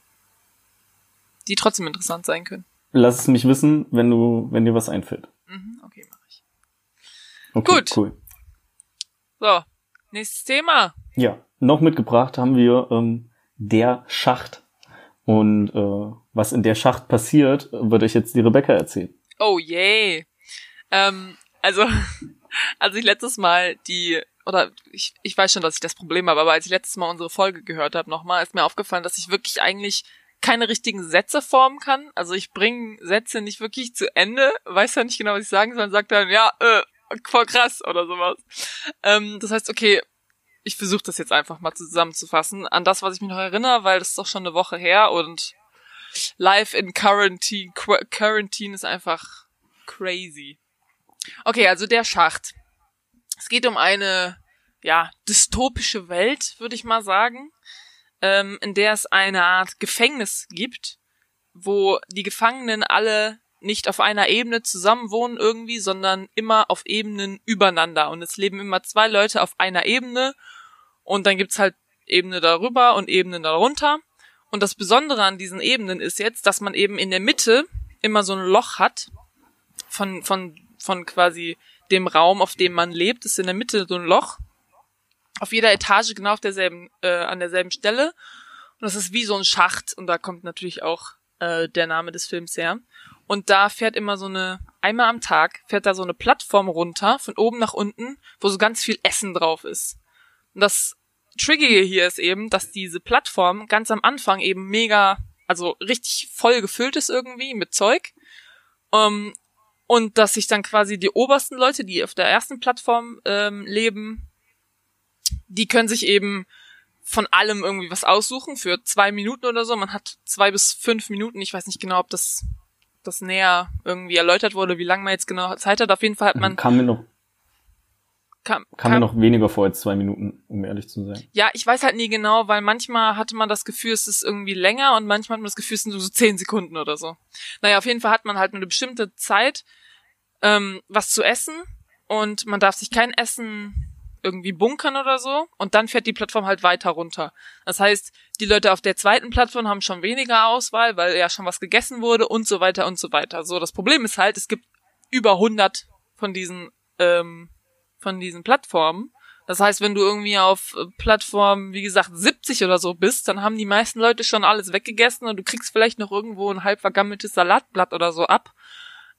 Speaker 1: die trotzdem interessant sein können.
Speaker 2: Lass es mich wissen, wenn du, wenn dir was einfällt.
Speaker 1: Mhm, okay, mache ich.
Speaker 2: Okay, Gut. Cool.
Speaker 1: So, nächstes Thema.
Speaker 2: Ja, noch mitgebracht haben wir ähm, der Schacht. Und äh, was in der Schacht passiert, würde ich jetzt die Rebecca erzählen.
Speaker 1: Oh yay. Ähm, also, als ich letztes Mal die, oder ich, ich weiß schon, dass ich das Problem habe, aber als ich letztes Mal unsere Folge gehört habe nochmal, ist mir aufgefallen, dass ich wirklich eigentlich keine richtigen Sätze formen kann. Also ich bringe Sätze nicht wirklich zu Ende, weiß ja nicht genau, was ich sagen soll, und sagt dann, ja, äh, voll krass oder sowas. Ähm, das heißt, okay, ich versuche das jetzt einfach mal zusammenzufassen an das, was ich mich noch erinnere, weil das ist doch schon eine Woche her und Life in Quarantine, Qu Quarantine ist einfach crazy. Okay, also der Schacht. Es geht um eine, ja, dystopische Welt, würde ich mal sagen, ähm, in der es eine Art Gefängnis gibt, wo die Gefangenen alle nicht auf einer Ebene zusammen wohnen irgendwie, sondern immer auf Ebenen übereinander. Und es leben immer zwei Leute auf einer Ebene und dann gibt's halt Ebene darüber und Ebenen darunter. Und das Besondere an diesen Ebenen ist jetzt, dass man eben in der Mitte immer so ein Loch hat von, von, von quasi dem Raum, auf dem man lebt, ist in der Mitte so ein Loch. Auf jeder Etage genau auf derselben, äh, an derselben Stelle. Und das ist wie so ein Schacht. Und da kommt natürlich auch äh, der Name des Films her. Und da fährt immer so eine, einmal am Tag fährt da so eine Plattform runter, von oben nach unten, wo so ganz viel Essen drauf ist. Und das Triggige hier ist eben, dass diese Plattform ganz am Anfang eben mega, also richtig voll gefüllt ist irgendwie mit Zeug. Um, ähm, und dass sich dann quasi die obersten Leute, die auf der ersten Plattform ähm, leben, die können sich eben von allem irgendwie was aussuchen für zwei Minuten oder so. Man hat zwei bis fünf Minuten. Ich weiß nicht genau, ob das das näher irgendwie erläutert wurde, wie lange man jetzt genau Zeit hat. Auf jeden Fall hat man.
Speaker 2: Kann mir noch Kam, kam, mir noch weniger vor als zwei Minuten, um ehrlich zu sein.
Speaker 1: Ja, ich weiß halt nie genau, weil manchmal hatte man das Gefühl, es ist irgendwie länger und manchmal hat man das Gefühl, es sind so zehn Sekunden oder so. Naja, auf jeden Fall hat man halt eine bestimmte Zeit, ähm, was zu essen und man darf sich kein Essen irgendwie bunkern oder so und dann fährt die Plattform halt weiter runter. Das heißt, die Leute auf der zweiten Plattform haben schon weniger Auswahl, weil ja schon was gegessen wurde und so weiter und so weiter. So, das Problem ist halt, es gibt über 100 von diesen ähm, von diesen Plattformen. Das heißt, wenn du irgendwie auf äh, Plattform, wie gesagt, 70 oder so bist, dann haben die meisten Leute schon alles weggegessen und du kriegst vielleicht noch irgendwo ein halb vergammeltes Salatblatt oder so ab.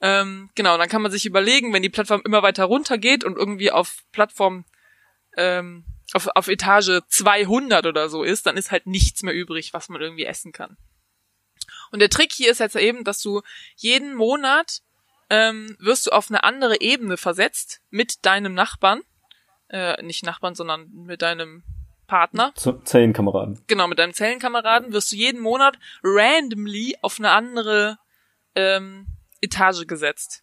Speaker 1: Ähm, genau, dann kann man sich überlegen, wenn die Plattform immer weiter runter geht und irgendwie auf Plattform, ähm, auf, auf Etage 200 oder so ist, dann ist halt nichts mehr übrig, was man irgendwie essen kann. Und der Trick hier ist jetzt eben, dass du jeden Monat ähm, wirst du auf eine andere Ebene versetzt mit deinem Nachbarn, äh, nicht Nachbarn, sondern mit deinem Partner.
Speaker 2: Zellenkameraden.
Speaker 1: Genau, mit deinem Zellenkameraden wirst du jeden Monat randomly auf eine andere ähm, Etage gesetzt.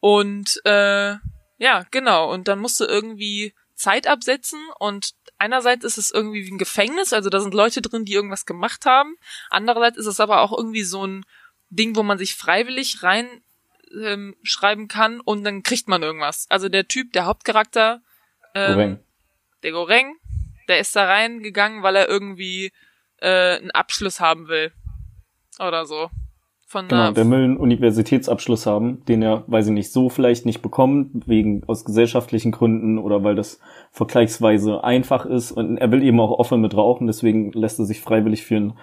Speaker 1: Und äh, ja, genau. Und dann musst du irgendwie Zeit absetzen und einerseits ist es irgendwie wie ein Gefängnis, also da sind Leute drin, die irgendwas gemacht haben. Andererseits ist es aber auch irgendwie so ein Ding, wo man sich freiwillig rein ähm, schreiben kann und dann kriegt man irgendwas. Also der Typ, der Hauptcharakter, ähm, Goreng. der Goreng, der ist da reingegangen, weil er irgendwie äh, einen Abschluss haben will. Oder so.
Speaker 2: Von genau, der will einen Universitätsabschluss haben, den er, weiß ich nicht, so vielleicht nicht bekommt, wegen aus gesellschaftlichen Gründen oder weil das vergleichsweise einfach ist. Und er will eben auch offen mit rauchen, deswegen lässt er sich freiwillig für ein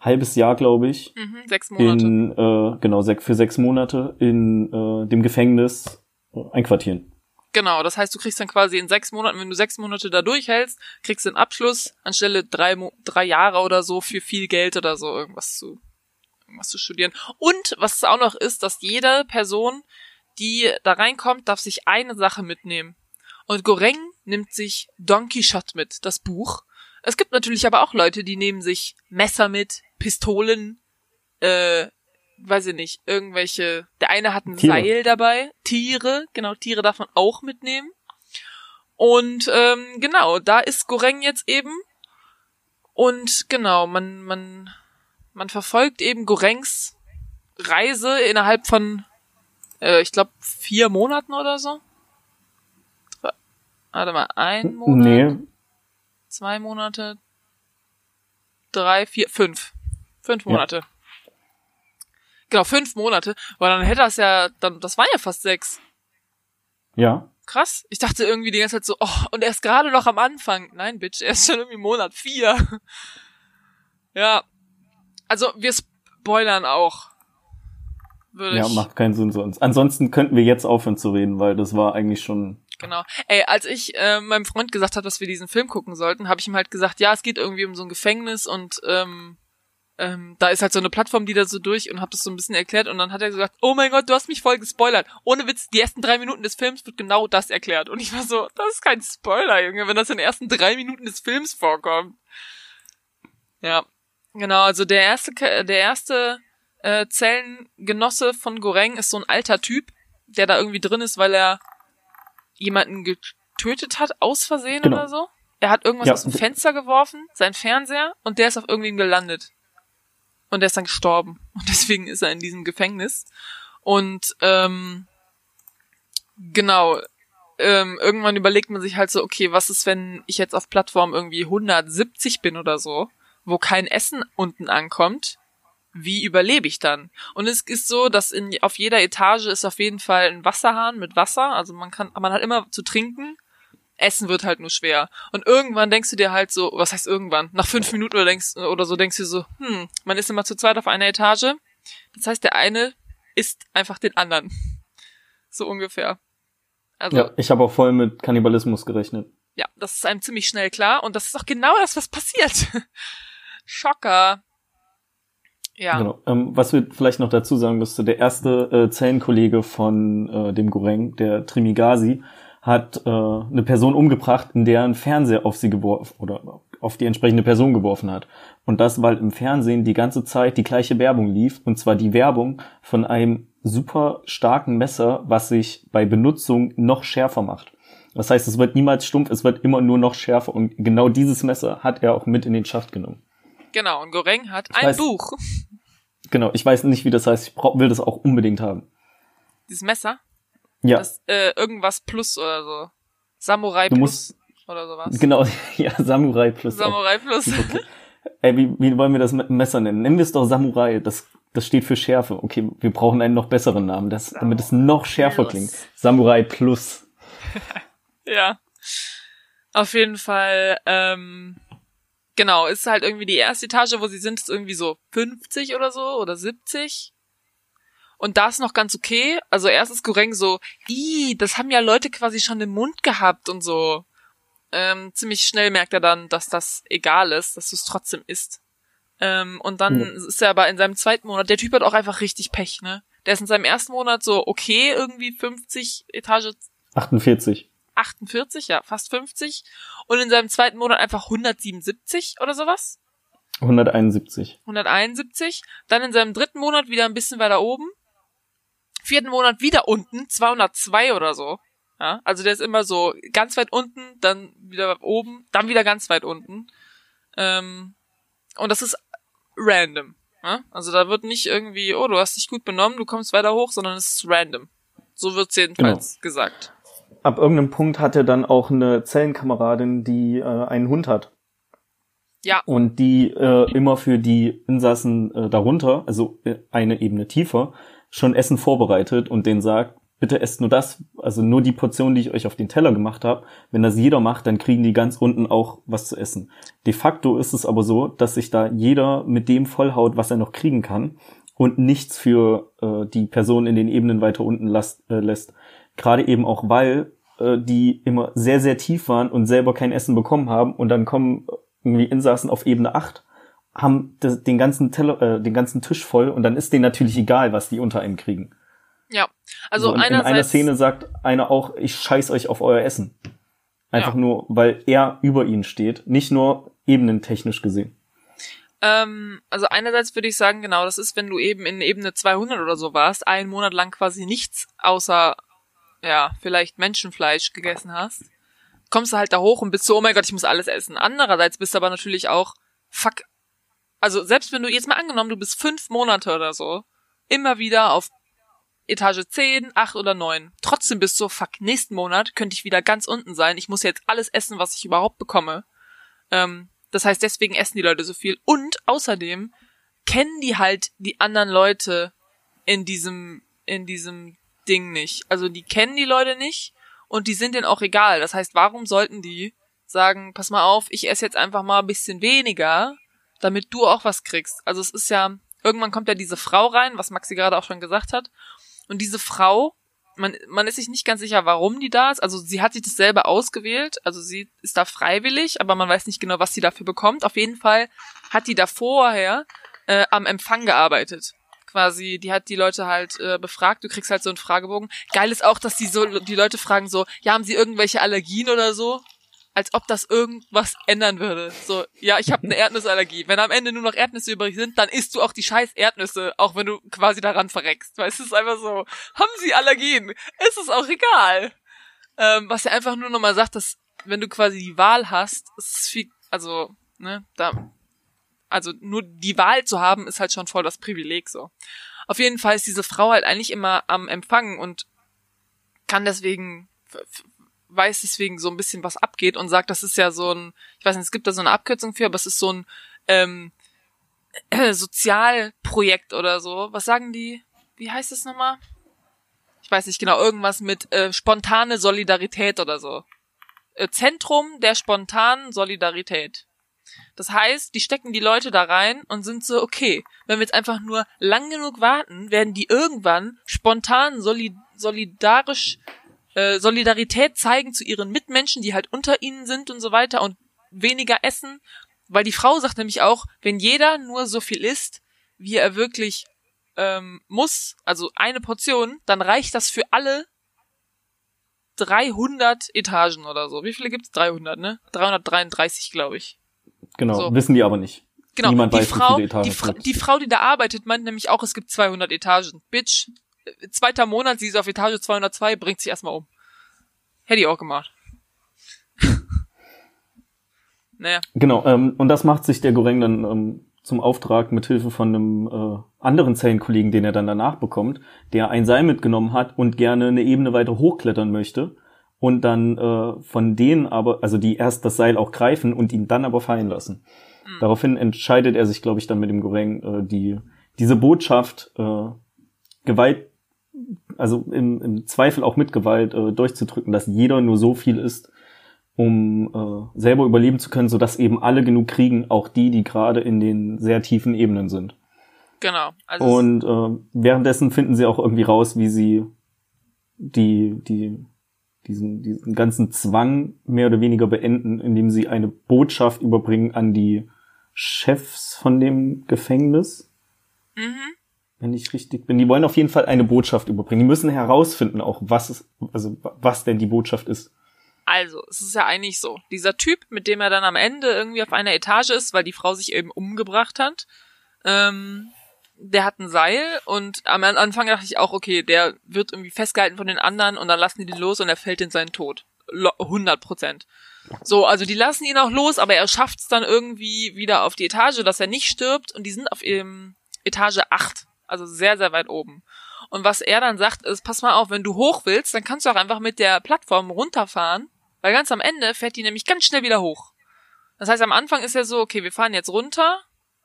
Speaker 2: halbes Jahr, glaube ich.
Speaker 1: Mhm, sechs Monate.
Speaker 2: In, äh, genau, für sechs Monate in äh, dem Gefängnis einquartieren.
Speaker 1: Genau, das heißt, du kriegst dann quasi in sechs Monaten, wenn du sechs Monate da durchhältst, kriegst du einen Abschluss anstelle drei, drei Jahre oder so für viel Geld oder so irgendwas zu was zu studieren. Und was auch noch ist, dass jede Person, die da reinkommt, darf sich eine Sache mitnehmen. Und Goreng nimmt sich Don Quixote mit, das Buch. Es gibt natürlich aber auch Leute, die nehmen sich Messer mit, Pistolen, äh, weiß ich nicht, irgendwelche, der eine hat ein Tiere. Seil dabei, Tiere, genau, Tiere darf man auch mitnehmen. Und ähm, genau, da ist Goreng jetzt eben. Und genau, man, man man verfolgt eben Gorengs Reise innerhalb von, äh, ich glaube, vier Monaten oder so. Warte mal, ein Monat? Nee. Zwei Monate? Drei, vier, fünf. Fünf Monate. Ja. Genau, fünf Monate. Weil dann hätte das ja, dann, das war ja fast sechs.
Speaker 2: Ja.
Speaker 1: Krass. Ich dachte irgendwie die ganze Zeit so, oh, und er ist gerade noch am Anfang. Nein, Bitch, er ist schon irgendwie Monat vier. ja, also wir spoilern auch.
Speaker 2: Würde ja, ich. macht keinen Sinn sonst. Ansonsten könnten wir jetzt aufhören zu reden, weil das war eigentlich schon.
Speaker 1: Genau. Ey, als ich äh, meinem Freund gesagt habe, dass wir diesen Film gucken sollten, habe ich ihm halt gesagt, ja, es geht irgendwie um so ein Gefängnis und ähm, ähm, da ist halt so eine Plattform, die da so durch und hab das so ein bisschen erklärt und dann hat er gesagt, oh mein Gott, du hast mich voll gespoilert. Ohne Witz, die ersten drei Minuten des Films wird genau das erklärt. Und ich war so, das ist kein Spoiler, Junge, wenn das in den ersten drei Minuten des Films vorkommt. Ja, Genau, also der erste, der erste äh, Zellengenosse von Goreng ist so ein alter Typ, der da irgendwie drin ist, weil er jemanden getötet hat, aus Versehen genau. oder so. Er hat irgendwas ja. aus dem Fenster geworfen, sein Fernseher, und der ist auf irgendwen gelandet. Und der ist dann gestorben. Und deswegen ist er in diesem Gefängnis. Und ähm, genau, ähm, irgendwann überlegt man sich halt so, okay, was ist, wenn ich jetzt auf Plattform irgendwie 170 bin oder so? wo kein Essen unten ankommt, wie überlebe ich dann? Und es ist so, dass in, auf jeder Etage ist auf jeden Fall ein Wasserhahn mit Wasser, also man kann, man hat immer zu trinken. Essen wird halt nur schwer. Und irgendwann denkst du dir halt so, was heißt irgendwann? Nach fünf Minuten oder, denkst, oder so denkst du so, hm, man ist immer zu zweit auf einer Etage. Das heißt, der eine isst einfach den anderen. So ungefähr.
Speaker 2: Also, ja, ich habe auch voll mit Kannibalismus gerechnet.
Speaker 1: Ja, das ist einem ziemlich schnell klar und das ist auch genau das, was passiert. Schocker. Ja.
Speaker 2: Genau. Ähm, was wir vielleicht noch dazu sagen müsste, der erste äh, Zellenkollege von äh, dem Goreng, der Trimigasi, hat äh, eine Person umgebracht, in der ein Fernseher auf sie geworfen oder auf die entsprechende Person geworfen hat. Und das, weil im Fernsehen die ganze Zeit die gleiche Werbung lief, und zwar die Werbung von einem super starken Messer, was sich bei Benutzung noch schärfer macht. Das heißt, es wird niemals stumpf, es wird immer nur noch schärfer. Und genau dieses Messer hat er auch mit in den Schacht genommen.
Speaker 1: Genau, und Goreng hat ich ein weiß, Buch.
Speaker 2: Genau, ich weiß nicht, wie das heißt. Ich will das auch unbedingt haben.
Speaker 1: Dieses Messer?
Speaker 2: Ja.
Speaker 1: Das, äh, irgendwas Plus oder so. Samurai
Speaker 2: du Plus musst, oder sowas. Genau, ja, Samurai Plus.
Speaker 1: Samurai auch. Plus.
Speaker 2: Okay. Ey, wie, wie wollen wir das Messer nennen? Nennen wir es doch Samurai. Das, das steht für Schärfe. Okay, wir brauchen einen noch besseren Namen, das, damit es noch schärfer Plus. klingt. Samurai Plus.
Speaker 1: ja. Auf jeden Fall, ähm, Genau, ist halt irgendwie die erste Etage, wo sie sind, ist irgendwie so 50 oder so oder 70. Und da ist noch ganz okay. Also erstes Goreng so, ih, das haben ja Leute quasi schon im Mund gehabt und so. ähm, ziemlich schnell merkt er dann, dass das egal ist, dass du es trotzdem isst. Ähm, und dann ja. ist er aber in seinem zweiten Monat, der Typ hat auch einfach richtig Pech, ne? Der ist in seinem ersten Monat so okay, irgendwie 50 Etage.
Speaker 2: 48.
Speaker 1: 48, ja, fast 50. Und in seinem zweiten Monat einfach 177 oder sowas.
Speaker 2: 171.
Speaker 1: 171. Dann in seinem dritten Monat wieder ein bisschen weiter oben. Vierten Monat wieder unten, 202 oder so. Ja, also der ist immer so ganz weit unten, dann wieder oben, dann wieder ganz weit unten. Ähm, und das ist random. Ja? Also da wird nicht irgendwie, oh, du hast dich gut benommen, du kommst weiter hoch, sondern es ist random. So wird's jedenfalls genau. gesagt.
Speaker 2: Ab irgendeinem Punkt hat er dann auch eine Zellenkameradin, die äh, einen Hund hat.
Speaker 1: Ja.
Speaker 2: Und die äh, immer für die Insassen äh, darunter, also äh, eine Ebene tiefer, schon Essen vorbereitet und denen sagt, bitte esst nur das, also nur die Portion, die ich euch auf den Teller gemacht habe. Wenn das jeder macht, dann kriegen die ganz unten auch was zu essen. De facto ist es aber so, dass sich da jeder mit dem vollhaut, was er noch kriegen kann und nichts für äh, die Person in den Ebenen weiter unten las, äh, lässt. Gerade eben auch, weil äh, die immer sehr, sehr tief waren und selber kein Essen bekommen haben und dann kommen irgendwie Insassen auf Ebene 8 haben den ganzen Teller, äh, den ganzen Tisch voll und dann ist denen natürlich egal, was die unter einem kriegen.
Speaker 1: Ja, also
Speaker 2: so, in einer Szene sagt einer auch, ich scheiß euch auf euer Essen. Einfach ja. nur, weil er über ihnen steht, nicht nur ebenentechnisch gesehen.
Speaker 1: Ähm, also einerseits würde ich sagen, genau, das ist, wenn du eben in Ebene 200 oder so warst, einen Monat lang quasi nichts außer, ja, vielleicht Menschenfleisch gegessen hast, kommst du halt da hoch und bist so, oh mein Gott, ich muss alles essen. Andererseits bist du aber natürlich auch, fuck, also selbst wenn du jetzt mal angenommen, du bist fünf Monate oder so, immer wieder auf Etage 10, 8 oder 9. Trotzdem bist du, fuck, nächsten Monat könnte ich wieder ganz unten sein. Ich muss jetzt alles essen, was ich überhaupt bekomme. Ähm, das heißt, deswegen essen die Leute so viel. Und außerdem kennen die halt die anderen Leute in diesem, in diesem Ding nicht. Also die kennen die Leute nicht und die sind denen auch egal. Das heißt, warum sollten die sagen, pass mal auf, ich esse jetzt einfach mal ein bisschen weniger, damit du auch was kriegst. Also es ist ja, irgendwann kommt ja diese Frau rein, was Maxi gerade auch schon gesagt hat, und diese Frau, man, man ist sich nicht ganz sicher, warum die da ist. Also sie hat sich das selber ausgewählt. Also sie ist da freiwillig, aber man weiß nicht genau, was sie dafür bekommt. Auf jeden Fall hat die da vorher äh, am Empfang gearbeitet. Quasi, die hat die Leute halt äh, befragt. Du kriegst halt so einen Fragebogen. Geil ist auch, dass die so die Leute fragen so, ja, haben sie irgendwelche Allergien oder so? Als ob das irgendwas ändern würde. So, ja, ich habe eine Erdnussallergie. Wenn am Ende nur noch Erdnüsse übrig sind, dann isst du auch die scheiß Erdnüsse, auch wenn du quasi daran verreckst. Weil es ist einfach so, haben sie Allergien? Ist es auch egal. Ähm, was ja einfach nur nochmal sagt, dass wenn du quasi die Wahl hast, ist es viel, also, ne, da, also nur die Wahl zu haben, ist halt schon voll das Privileg so. Auf jeden Fall ist diese Frau halt eigentlich immer am Empfangen und kann deswegen weiß deswegen so ein bisschen, was abgeht und sagt, das ist ja so ein, ich weiß nicht, es gibt da so eine Abkürzung für, aber es ist so ein ähm, äh, Sozialprojekt oder so. Was sagen die? Wie heißt es nochmal? Ich weiß nicht genau, irgendwas mit äh, spontane Solidarität oder so. Äh, Zentrum der spontanen Solidarität. Das heißt, die stecken die Leute da rein und sind so, okay, wenn wir jetzt einfach nur lang genug warten, werden die irgendwann spontan solid solidarisch äh, Solidarität zeigen zu ihren Mitmenschen, die halt unter ihnen sind und so weiter und weniger essen, weil die Frau sagt nämlich auch, wenn jeder nur so viel isst, wie er wirklich ähm, muss, also eine Portion, dann reicht das für alle 300 Etagen oder so. Wie viele gibt's? 300, ne? 333, glaube ich.
Speaker 2: Genau, so. wissen die aber nicht.
Speaker 1: Genau, Niemand die weiß, Frau, die, Fra die Frau, die da arbeitet, meint nämlich auch, es gibt 200 Etagen. Bitch, zweiter Monat, sie ist auf Etage 202, bringt sich erstmal um. Hätte ich auch gemacht.
Speaker 2: naja. Genau, ähm, und das macht sich der Goreng dann ähm, zum Auftrag mit Hilfe von einem äh, anderen Zellenkollegen, den er dann danach bekommt, der ein Seil mitgenommen hat und gerne eine Ebene weiter hochklettern möchte und dann äh, von denen aber, also die erst das Seil auch greifen und ihn dann aber fallen lassen. Mhm. Daraufhin entscheidet er sich, glaube ich, dann mit dem Goreng äh, die diese Botschaft äh, Gewalt also im, im Zweifel auch mit Gewalt äh, durchzudrücken, dass jeder nur so viel ist, um äh, selber überleben zu können, sodass eben alle genug kriegen, auch die, die gerade in den sehr tiefen Ebenen sind.
Speaker 1: Genau.
Speaker 2: Also und äh, währenddessen finden sie auch irgendwie raus, wie sie die, die, diesen, diesen ganzen Zwang mehr oder weniger beenden, indem sie eine Botschaft überbringen an die Chefs von dem Gefängnis. Mhm. Wenn ich richtig bin. Die wollen auf jeden Fall eine Botschaft überbringen. Die müssen herausfinden auch, was es, also was denn die Botschaft ist.
Speaker 1: Also, es ist ja eigentlich so. Dieser Typ, mit dem er dann am Ende irgendwie auf einer Etage ist, weil die Frau sich eben umgebracht hat, ähm, der hat ein Seil und am Anfang dachte ich auch, okay, der wird irgendwie festgehalten von den anderen und dann lassen die den los und er fällt in seinen Tod. 100 Prozent. So, also die lassen ihn auch los, aber er schafft es dann irgendwie wieder auf die Etage, dass er nicht stirbt und die sind auf ähm, Etage 8, also sehr, sehr weit oben. Und was er dann sagt, ist, pass mal auf, wenn du hoch willst, dann kannst du auch einfach mit der Plattform runterfahren, weil ganz am Ende fährt die nämlich ganz schnell wieder hoch. Das heißt, am Anfang ist er so, okay, wir fahren jetzt runter,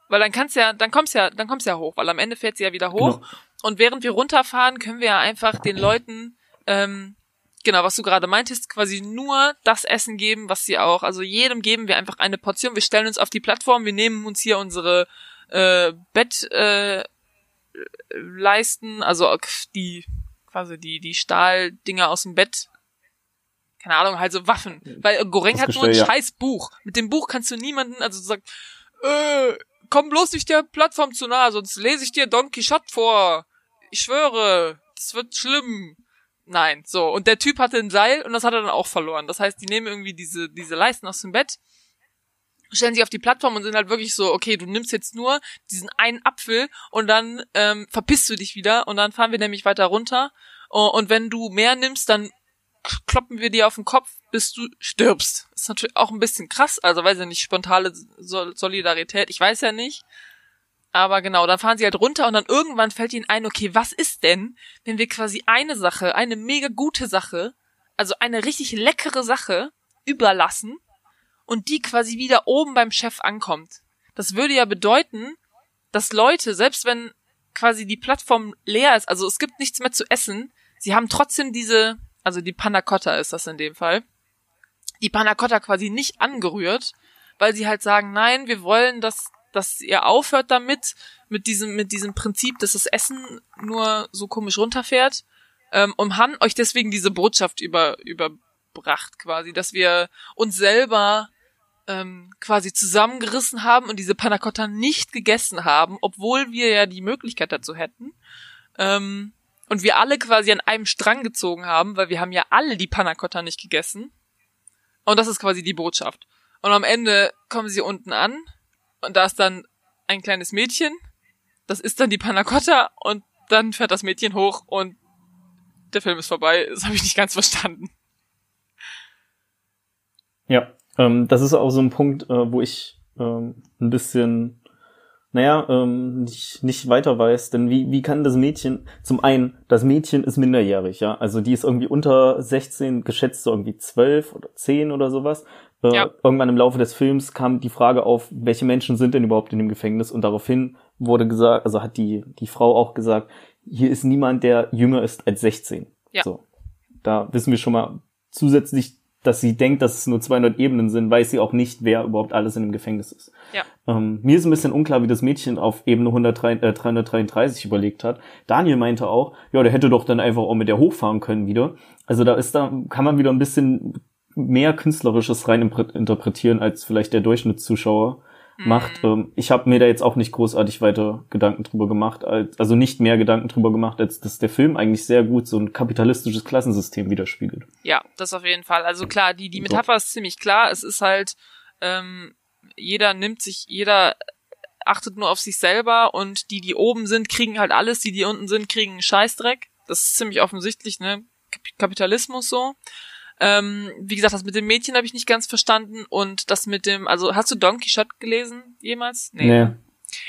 Speaker 1: weil dann kannst ja, dann kommst ja, dann kommst ja hoch, weil am Ende fährt sie ja wieder hoch. Genau. Und während wir runterfahren, können wir ja einfach den Leuten, ähm, genau, was du gerade meintest, quasi nur das Essen geben, was sie auch, also jedem geben wir einfach eine Portion. Wir stellen uns auf die Plattform, wir nehmen uns hier unsere äh, Bett äh, leisten, also die quasi die die Stahldinger aus dem Bett keine Ahnung, halt so Waffen. Weil Goreng hat nur ein ja. scheiß Buch. Mit dem Buch kannst du niemanden, also sagt, äh, komm bloß nicht der Plattform zu nah, sonst lese ich dir Don Quixote vor. Ich schwöre, das wird schlimm. Nein, so. Und der Typ hatte ein Seil und das hat er dann auch verloren. Das heißt, die nehmen irgendwie diese, diese Leisten aus dem Bett, stellen sich auf die Plattform und sind halt wirklich so, okay, du nimmst jetzt nur diesen einen Apfel und dann ähm, verpisst du dich wieder und dann fahren wir nämlich weiter runter. Und wenn du mehr nimmst, dann kloppen wir dir auf den Kopf, bis du stirbst. ist natürlich auch ein bisschen krass, also weiß ja nicht, spontane Solidarität, ich weiß ja nicht. Aber genau, dann fahren sie halt runter und dann irgendwann fällt ihnen ein, okay, was ist denn, wenn wir quasi eine Sache, eine mega gute Sache, also eine richtig leckere Sache überlassen und die quasi wieder oben beim Chef ankommt. Das würde ja bedeuten, dass Leute, selbst wenn quasi die Plattform leer ist, also es gibt nichts mehr zu essen, sie haben trotzdem diese also die Panna Cotta ist das in dem Fall, die Panna Cotta quasi nicht angerührt, weil sie halt sagen, nein, wir wollen, dass, dass ihr aufhört damit, mit diesem, mit diesem Prinzip, dass das Essen nur so komisch runterfährt, ähm, und haben euch deswegen diese Botschaft über, überbracht quasi, dass wir uns selber ähm, quasi zusammengerissen haben und diese Panna Cotta nicht gegessen haben, obwohl wir ja die Möglichkeit dazu hätten. Ähm, und wir alle quasi an einem Strang gezogen haben, weil wir haben ja alle die Panna Cotta nicht gegessen. Und das ist quasi die Botschaft. Und am Ende kommen sie unten an und da ist dann ein kleines Mädchen. Das ist dann die Panna Cotta und dann fährt das Mädchen hoch und der Film ist vorbei. Das habe ich nicht ganz verstanden.
Speaker 2: Ja, ähm, das ist auch so ein Punkt, äh, wo ich ähm, ein bisschen naja, ähm, nicht, nicht weiter weiß. Denn wie, wie kann das Mädchen, zum einen, das Mädchen ist minderjährig, ja. Also die ist irgendwie unter 16, geschätzt so irgendwie 12 oder 10 oder sowas. Äh, ja. Irgendwann im Laufe des Films kam die Frage auf, welche Menschen sind denn überhaupt in dem Gefängnis? Und daraufhin wurde gesagt, also hat die, die Frau auch gesagt, hier ist niemand, der jünger ist als 16. Ja. So. Da wissen wir schon mal zusätzlich dass sie denkt, dass es nur 200 Ebenen sind, weiß sie auch nicht, wer überhaupt alles in dem Gefängnis ist. Ja. Ähm, mir ist ein bisschen unklar, wie das Mädchen auf Ebene 103, äh, 333 überlegt hat. Daniel meinte auch, ja, der hätte doch dann einfach auch mit der hochfahren können wieder. Also da ist da, kann man wieder ein bisschen mehr Künstlerisches rein interpretieren als vielleicht der Durchschnittszuschauer macht. Mhm. ich habe mir da jetzt auch nicht großartig weiter Gedanken drüber gemacht, als, also nicht mehr Gedanken drüber gemacht, als dass der Film eigentlich sehr gut so ein kapitalistisches Klassensystem widerspiegelt.
Speaker 1: Ja, das auf jeden Fall. Also klar, die, die Metapher ist ziemlich klar. Es ist halt, ähm, jeder nimmt sich, jeder achtet nur auf sich selber und die, die oben sind, kriegen halt alles, die, die unten sind, kriegen einen Scheißdreck. Das ist ziemlich offensichtlich, ne? Kapitalismus so. Ähm, wie gesagt, das mit dem Mädchen habe ich nicht ganz verstanden und das mit dem, also hast du Don Quixote gelesen jemals?
Speaker 2: Nee. nee.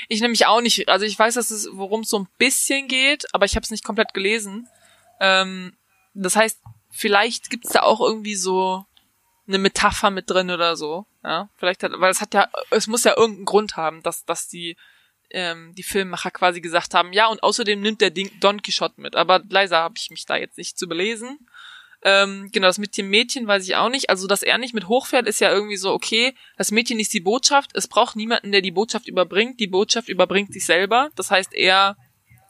Speaker 1: Ich nämlich auch nicht. Also ich weiß, dass es worum es so ein bisschen geht, aber ich habe es nicht komplett gelesen. Ähm, das heißt, vielleicht gibt's da auch irgendwie so eine Metapher mit drin oder so. Ja, vielleicht hat, weil es hat ja, es muss ja irgendeinen Grund haben, dass dass die ähm, die Filmemacher quasi gesagt haben, ja und außerdem nimmt der Ding Don Quixote mit. Aber leider habe ich mich da jetzt nicht zu belesen. Ähm, genau, das mit dem Mädchen weiß ich auch nicht. Also, dass er nicht mit hochfährt, ist ja irgendwie so, okay, das Mädchen ist die Botschaft. Es braucht niemanden, der die Botschaft überbringt. Die Botschaft überbringt sich selber. Das heißt, er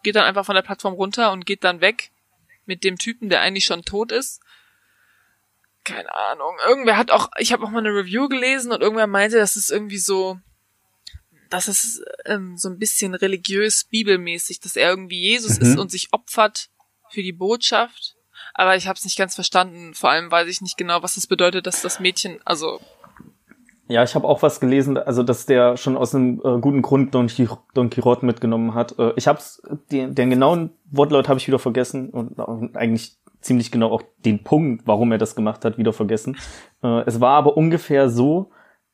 Speaker 1: geht dann einfach von der Plattform runter und geht dann weg mit dem Typen, der eigentlich schon tot ist. keine Ahnung. Irgendwer hat auch, ich habe auch mal eine Review gelesen und irgendwer meinte, dass es irgendwie so, dass es ähm, so ein bisschen religiös, bibelmäßig, dass er irgendwie Jesus mhm. ist und sich opfert für die Botschaft. Aber ich habe es nicht ganz verstanden. Vor allem weiß ich nicht genau, was das bedeutet, dass das Mädchen, also
Speaker 2: ja, ich habe auch was gelesen, also dass der schon aus einem äh, guten Grund Don, Quix Don Quixote mitgenommen hat. Äh, ich hab's, den, den genauen Wortlaut habe ich wieder vergessen und, und eigentlich ziemlich genau auch den Punkt, warum er das gemacht hat, wieder vergessen. Äh, es war aber ungefähr so,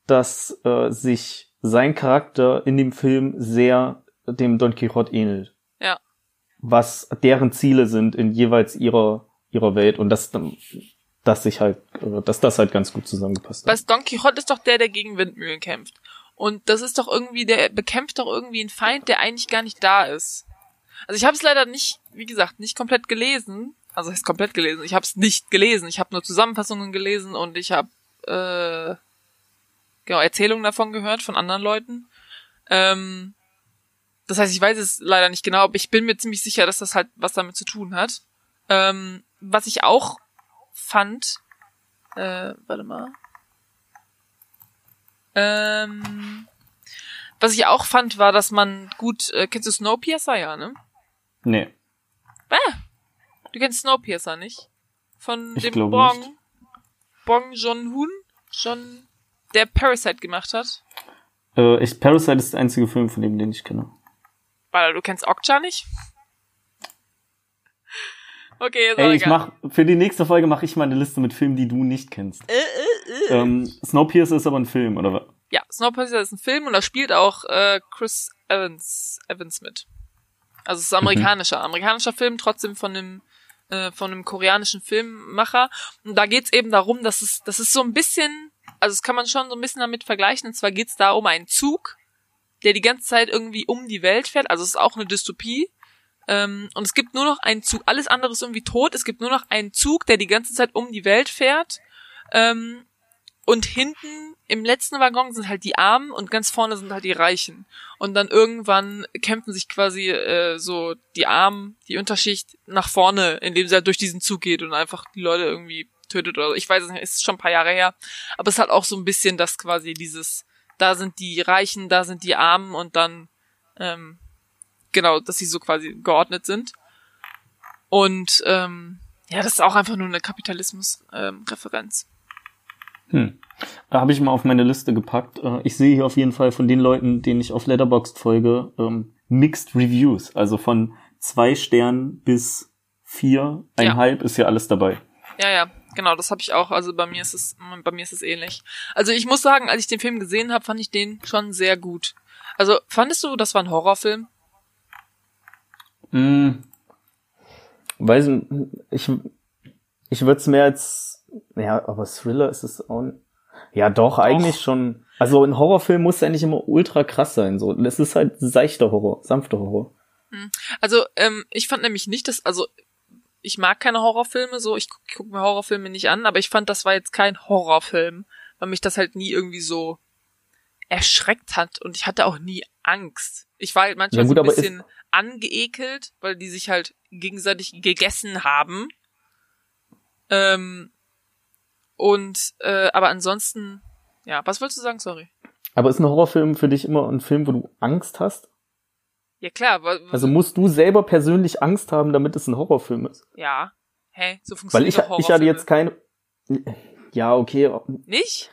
Speaker 2: dass äh, sich sein Charakter in dem Film sehr dem Don Quixote ähnelt.
Speaker 1: Ja.
Speaker 2: Was deren Ziele sind in jeweils ihrer ihrer Welt und das dass sich halt, äh, dass das halt ganz gut zusammengepasst
Speaker 1: hat. Weil Don Quixote ist doch der, der gegen Windmühlen kämpft. Und das ist doch irgendwie, der bekämpft doch irgendwie einen Feind, der eigentlich gar nicht da ist. Also ich habe es leider nicht, wie gesagt, nicht komplett gelesen. Also ist komplett gelesen. Ich habe es nicht gelesen. Ich habe nur Zusammenfassungen gelesen und ich habe äh, genau Erzählungen davon gehört von anderen Leuten. Ähm, das heißt, ich weiß es leider nicht genau, aber ich bin mir ziemlich sicher, dass das halt was damit zu tun hat. Ähm, was ich auch fand, äh, warte mal. Ähm, was ich auch fand, war, dass man gut, äh, kennst du Snowpiercer, ja, ne?
Speaker 2: Nee.
Speaker 1: Ah, du kennst Snowpiercer nicht? Von
Speaker 2: ich
Speaker 1: dem Bong, nicht. Bong Joon-hoon? John, der Parasite gemacht hat?
Speaker 2: Äh, ich, Parasite ist der einzige Film von dem, den ich kenne.
Speaker 1: Weil du kennst Okja nicht? Okay, ist
Speaker 2: Ey, ich mach, für die nächste Folge mache ich mal eine Liste mit Filmen, die du nicht kennst. Äh, äh, äh. Ähm, Snowpiercer ist aber ein Film, oder was?
Speaker 1: Ja, Snowpiercer ist ein Film und da spielt auch äh, Chris Evans, Evans mit. Also es ist amerikanischer, mhm. amerikanischer Film, trotzdem von einem äh, von einem koreanischen Filmmacher. Und da geht's eben darum, dass es, das ist so ein bisschen, also das kann man schon so ein bisschen damit vergleichen. Und zwar geht's da um einen Zug, der die ganze Zeit irgendwie um die Welt fährt. Also es ist auch eine Dystopie. Ähm, und es gibt nur noch einen Zug, alles andere ist irgendwie tot. Es gibt nur noch einen Zug, der die ganze Zeit um die Welt fährt. Ähm, und hinten im letzten Waggon sind halt die Armen und ganz vorne sind halt die Reichen. Und dann irgendwann kämpfen sich quasi äh, so die Armen, die Unterschicht nach vorne, indem sie halt durch diesen Zug geht und einfach die Leute irgendwie tötet oder so. Ich weiß es nicht, ist schon ein paar Jahre her. Aber es hat auch so ein bisschen das quasi dieses, da sind die Reichen, da sind die Armen und dann ähm, genau, dass sie so quasi geordnet sind. Und ähm, ja, das ist auch einfach nur eine Kapitalismus-Referenz.
Speaker 2: Ähm, hm. Da habe ich mal auf meine Liste gepackt. Äh, ich sehe hier auf jeden Fall von den Leuten, denen ich auf Letterboxd folge, ähm, Mixed Reviews. Also von zwei Sternen bis vier, einhalb ja. ist ja alles dabei.
Speaker 1: Ja, ja, genau, das habe ich auch. Also bei mir ist es, bei mir ist es ähnlich. Also ich muss sagen, als ich den Film gesehen habe, fand ich den schon sehr gut. Also fandest du, das war ein Horrorfilm?
Speaker 2: Hm, weiß ich, ich würde es mehr als, ja, aber Thriller ist es auch, ja doch, doch, eigentlich schon. Also ein Horrorfilm muss ja nicht immer ultra krass sein, so. Das ist halt seichter Horror, sanfter Horror.
Speaker 1: Hm. Also, ähm, ich fand nämlich nicht, dass, also, ich mag keine Horrorfilme, so, ich gucke guck mir Horrorfilme nicht an, aber ich fand, das war jetzt kein Horrorfilm, weil mich das halt nie irgendwie so erschreckt hat und ich hatte auch nie Angst. Ich war halt manchmal ja, gut, so ein bisschen angeekelt, weil die sich halt gegenseitig gegessen haben. Ähm, und äh, aber ansonsten, ja, was wolltest du sagen, sorry?
Speaker 2: Aber ist ein Horrorfilm für dich immer ein Film, wo du Angst hast?
Speaker 1: Ja klar.
Speaker 2: Also musst du selber persönlich Angst haben, damit es ein Horrorfilm ist?
Speaker 1: Ja. Hä? Hey, so funktioniert
Speaker 2: Weil ich, ich hatte jetzt keine. Ja, okay.
Speaker 1: Nicht?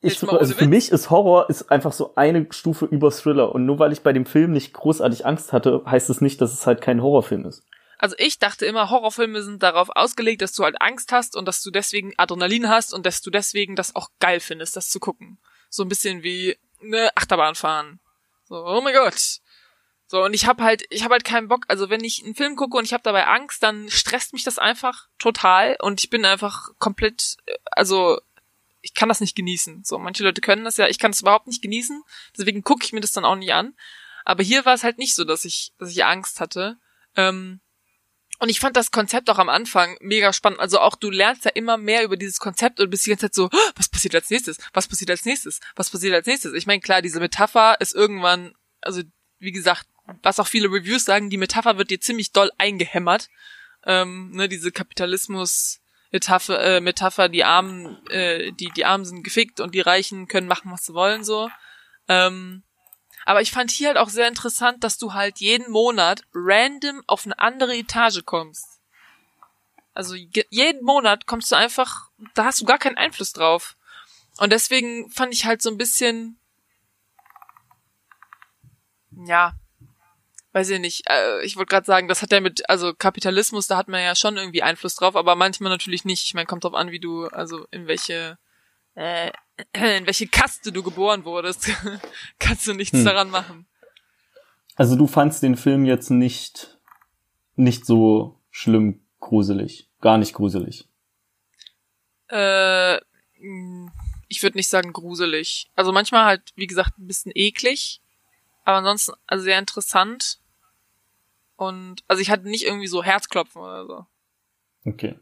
Speaker 2: Ich, also für mich ist Horror ist einfach so eine Stufe über Thriller und nur weil ich bei dem Film nicht großartig Angst hatte, heißt es nicht, dass es halt kein Horrorfilm ist.
Speaker 1: Also ich dachte immer, Horrorfilme sind darauf ausgelegt, dass du halt Angst hast und dass du deswegen Adrenalin hast und dass du deswegen das auch geil findest, das zu gucken. So ein bisschen wie eine Achterbahn fahren. So, oh mein Gott. So, und ich hab halt, ich hab halt keinen Bock, also wenn ich einen Film gucke und ich hab dabei Angst, dann stresst mich das einfach total und ich bin einfach komplett, also ich kann das nicht genießen. So, manche Leute können das ja, ich kann das überhaupt nicht genießen, deswegen gucke ich mir das dann auch nicht an. Aber hier war es halt nicht so, dass ich, dass ich Angst hatte. Ähm, und ich fand das Konzept auch am Anfang mega spannend. Also auch du lernst ja immer mehr über dieses Konzept und bist die ganze Zeit so, oh, was passiert als nächstes? Was passiert als nächstes? Was passiert als nächstes? Ich meine, klar, diese Metapher ist irgendwann, also wie gesagt, was auch viele Reviews sagen, die Metapher wird dir ziemlich doll eingehämmert. Ähm, ne, diese Kapitalismus, Metapher, äh, Metapher die Armen, äh, die, die Armen sind gefickt und die Reichen können machen, was sie wollen, so. Ähm, aber ich fand hier halt auch sehr interessant, dass du halt jeden Monat random auf eine andere Etage kommst. Also jeden Monat kommst du einfach, da hast du gar keinen Einfluss drauf. Und deswegen fand ich halt so ein bisschen, ja, weiß ich nicht, äh, ich wollte gerade sagen, das hat ja mit, also Kapitalismus, da hat man ja schon irgendwie Einfluss drauf, aber manchmal natürlich nicht. Ich meine, kommt drauf an, wie du, also in welche, äh, in welche Kaste du geboren wurdest. Kannst du nichts hm. daran machen.
Speaker 2: Also du fandst den Film jetzt nicht, nicht so schlimm gruselig. Gar nicht gruselig.
Speaker 1: Äh, ich würde nicht sagen gruselig. Also manchmal halt, wie gesagt, ein bisschen eklig. Aber ansonsten also sehr interessant. Und also ich hatte nicht irgendwie so Herzklopfen oder so.
Speaker 2: Okay.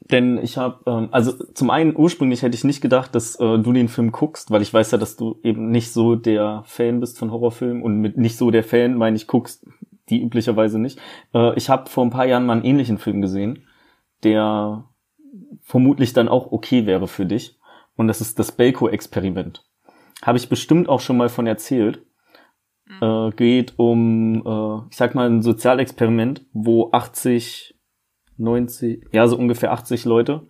Speaker 2: Denn ich habe, ähm, also zum einen ursprünglich hätte ich nicht gedacht, dass äh, du den Film guckst, weil ich weiß ja, dass du eben nicht so der Fan bist von Horrorfilmen und mit nicht so der Fan meine ich guckst die üblicherweise nicht. Äh, ich habe vor ein paar Jahren mal einen ähnlichen Film gesehen, der vermutlich dann auch okay wäre für dich. Und das ist das Belko-Experiment. Habe ich bestimmt auch schon mal von erzählt. Mhm. Äh, geht um, äh, ich sag mal, ein Sozialexperiment, wo 80, 90, ja, so ungefähr 80 Leute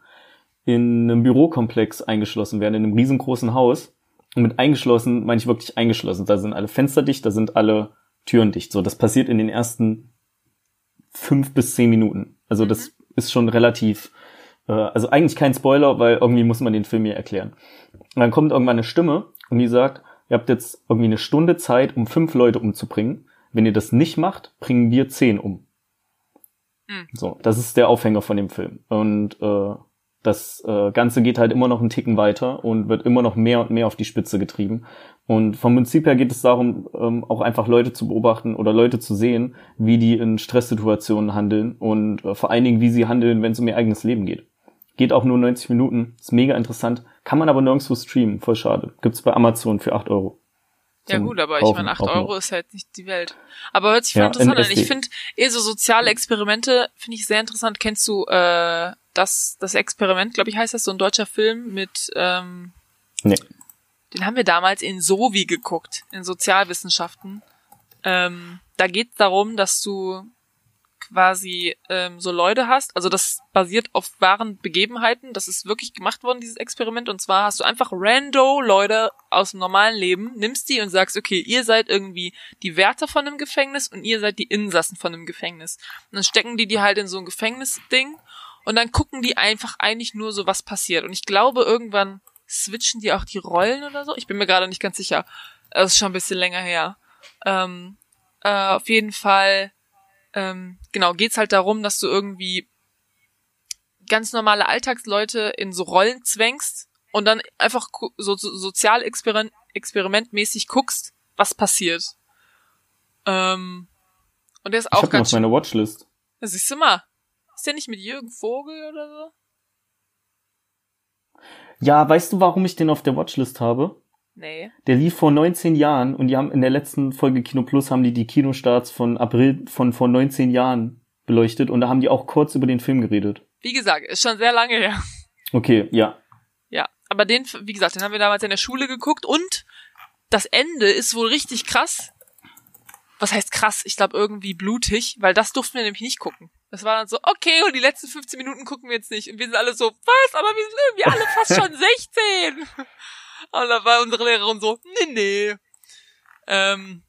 Speaker 2: in einem Bürokomplex eingeschlossen werden, in einem riesengroßen Haus. Und mit eingeschlossen meine ich wirklich eingeschlossen. Da sind alle Fenster dicht, da sind alle Türen dicht. So, das passiert in den ersten fünf bis zehn Minuten. Also mhm. das ist schon relativ, äh, also eigentlich kein Spoiler, weil irgendwie muss man den Film hier erklären. Und dann kommt irgendwann eine Stimme und die sagt, ihr habt jetzt irgendwie eine Stunde Zeit, um fünf Leute umzubringen. Wenn ihr das nicht macht, bringen wir zehn um. Mhm. So, das ist der Aufhänger von dem Film. Und äh, das äh, Ganze geht halt immer noch einen Ticken weiter und wird immer noch mehr und mehr auf die Spitze getrieben. Und vom Prinzip her geht es darum, ähm, auch einfach Leute zu beobachten oder Leute zu sehen, wie die in Stresssituationen handeln und äh, vor allen Dingen, wie sie handeln, wenn es um ihr eigenes Leben geht. Geht auch nur 90 Minuten, ist mega interessant, kann man aber nirgendwo streamen, voll schade. Gibt's bei Amazon für 8 Euro.
Speaker 1: Ja gut, aber ich meine, 8 Euro ist halt nicht die Welt. Aber hört sich voll ja, interessant an. Ich finde eher so soziale Experimente finde ich sehr interessant. Kennst du äh, das, das Experiment, glaube ich, heißt das, so ein deutscher Film mit, ähm, nee. den haben wir damals in Sovi geguckt, in Sozialwissenschaften. Ähm, da geht es darum, dass du quasi ähm, so Leute hast, also das basiert auf wahren Begebenheiten, das ist wirklich gemacht worden, dieses Experiment, und zwar hast du einfach rando Leute aus dem normalen Leben, nimmst die und sagst, okay, ihr seid irgendwie die Wärter von einem Gefängnis und ihr seid die Insassen von einem Gefängnis. Und dann stecken die die halt in so ein Gefängnisding und dann gucken die einfach eigentlich nur so, was passiert. Und ich glaube, irgendwann switchen die auch die Rollen oder so. Ich bin mir gerade nicht ganz sicher. Das ist schon ein bisschen länger her. Ähm, äh, auf jeden Fall, ähm, genau, geht's halt darum, dass du irgendwie ganz normale Alltagsleute in so Rollen zwängst und dann einfach so, so experimentmäßig guckst, was passiert. Ähm, und der ist auch
Speaker 2: ich hab ganz. auf meiner Watchlist.
Speaker 1: Das siehst du mal. Ist der nicht mit Jürgen Vogel oder so?
Speaker 2: Ja, weißt du, warum ich den auf der Watchlist habe?
Speaker 1: Nee.
Speaker 2: Der lief vor 19 Jahren und die haben in der letzten Folge Kino Plus haben die die Kinostarts von April von vor 19 Jahren beleuchtet und da haben die auch kurz über den Film geredet.
Speaker 1: Wie gesagt, ist schon sehr lange her.
Speaker 2: Okay, ja.
Speaker 1: Ja, aber den, wie gesagt, den haben wir damals in der Schule geguckt und das Ende ist wohl richtig krass. Was heißt krass? Ich glaube irgendwie blutig, weil das durften wir nämlich nicht gucken. Das war dann so, okay, und die letzten 15 Minuten gucken wir jetzt nicht. Und wir sind alle so, was? Aber wir sind irgendwie alle fast schon 16. Und da war unsere Lehrerin so, nee, nee. Ähm,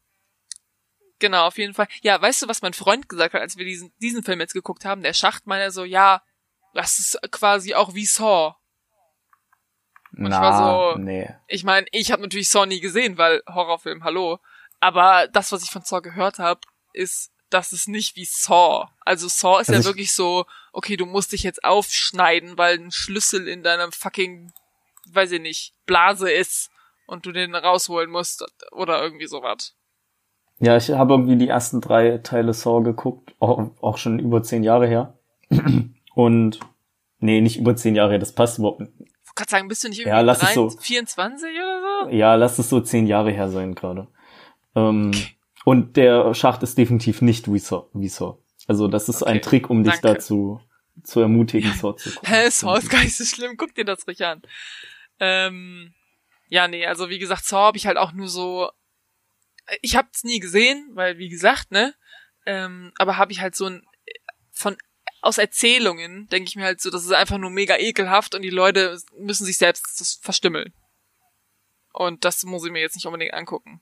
Speaker 1: genau, auf jeden Fall. Ja, weißt du, was mein Freund gesagt hat, als wir diesen, diesen Film jetzt geguckt haben? Der Schacht meinte so, ja, das ist quasi auch wie Saw. Und Na, ich war so, nee. ich meine, ich habe natürlich Saw nie gesehen, weil Horrorfilm, hallo. Aber das, was ich von Saw gehört habe, ist das ist nicht wie Saw. Also Saw ist also ja wirklich so, okay, du musst dich jetzt aufschneiden, weil ein Schlüssel in deinem fucking, weiß ich nicht, Blase ist und du den rausholen musst oder irgendwie sowas.
Speaker 2: Ja, ich habe irgendwie die ersten drei Teile Saw geguckt, auch, auch schon über zehn Jahre her. Und nee, nicht über zehn Jahre her, das passt überhaupt nicht.
Speaker 1: Ich kann sagen, bist du nicht irgendwie ja, lass 3, es so, 24 oder so?
Speaker 2: Ja, lass es so zehn Jahre her sein gerade. Ähm, okay. Und der Schacht ist definitiv nicht wie Saw. Wie Saw. Also das ist okay. ein Trick, um dich Danke. dazu zu ermutigen, Saw zu
Speaker 1: gucken. Hä, Saw ist gar nicht so schlimm, guck dir das ruhig an. Ähm, ja, nee, also wie gesagt, Saw habe ich halt auch nur so, ich hab's nie gesehen, weil wie gesagt, ne, ähm, aber habe ich halt so ein, von, aus Erzählungen, denke ich mir halt so, das ist einfach nur mega ekelhaft und die Leute müssen sich selbst das verstümmeln. Und das muss ich mir jetzt nicht unbedingt angucken.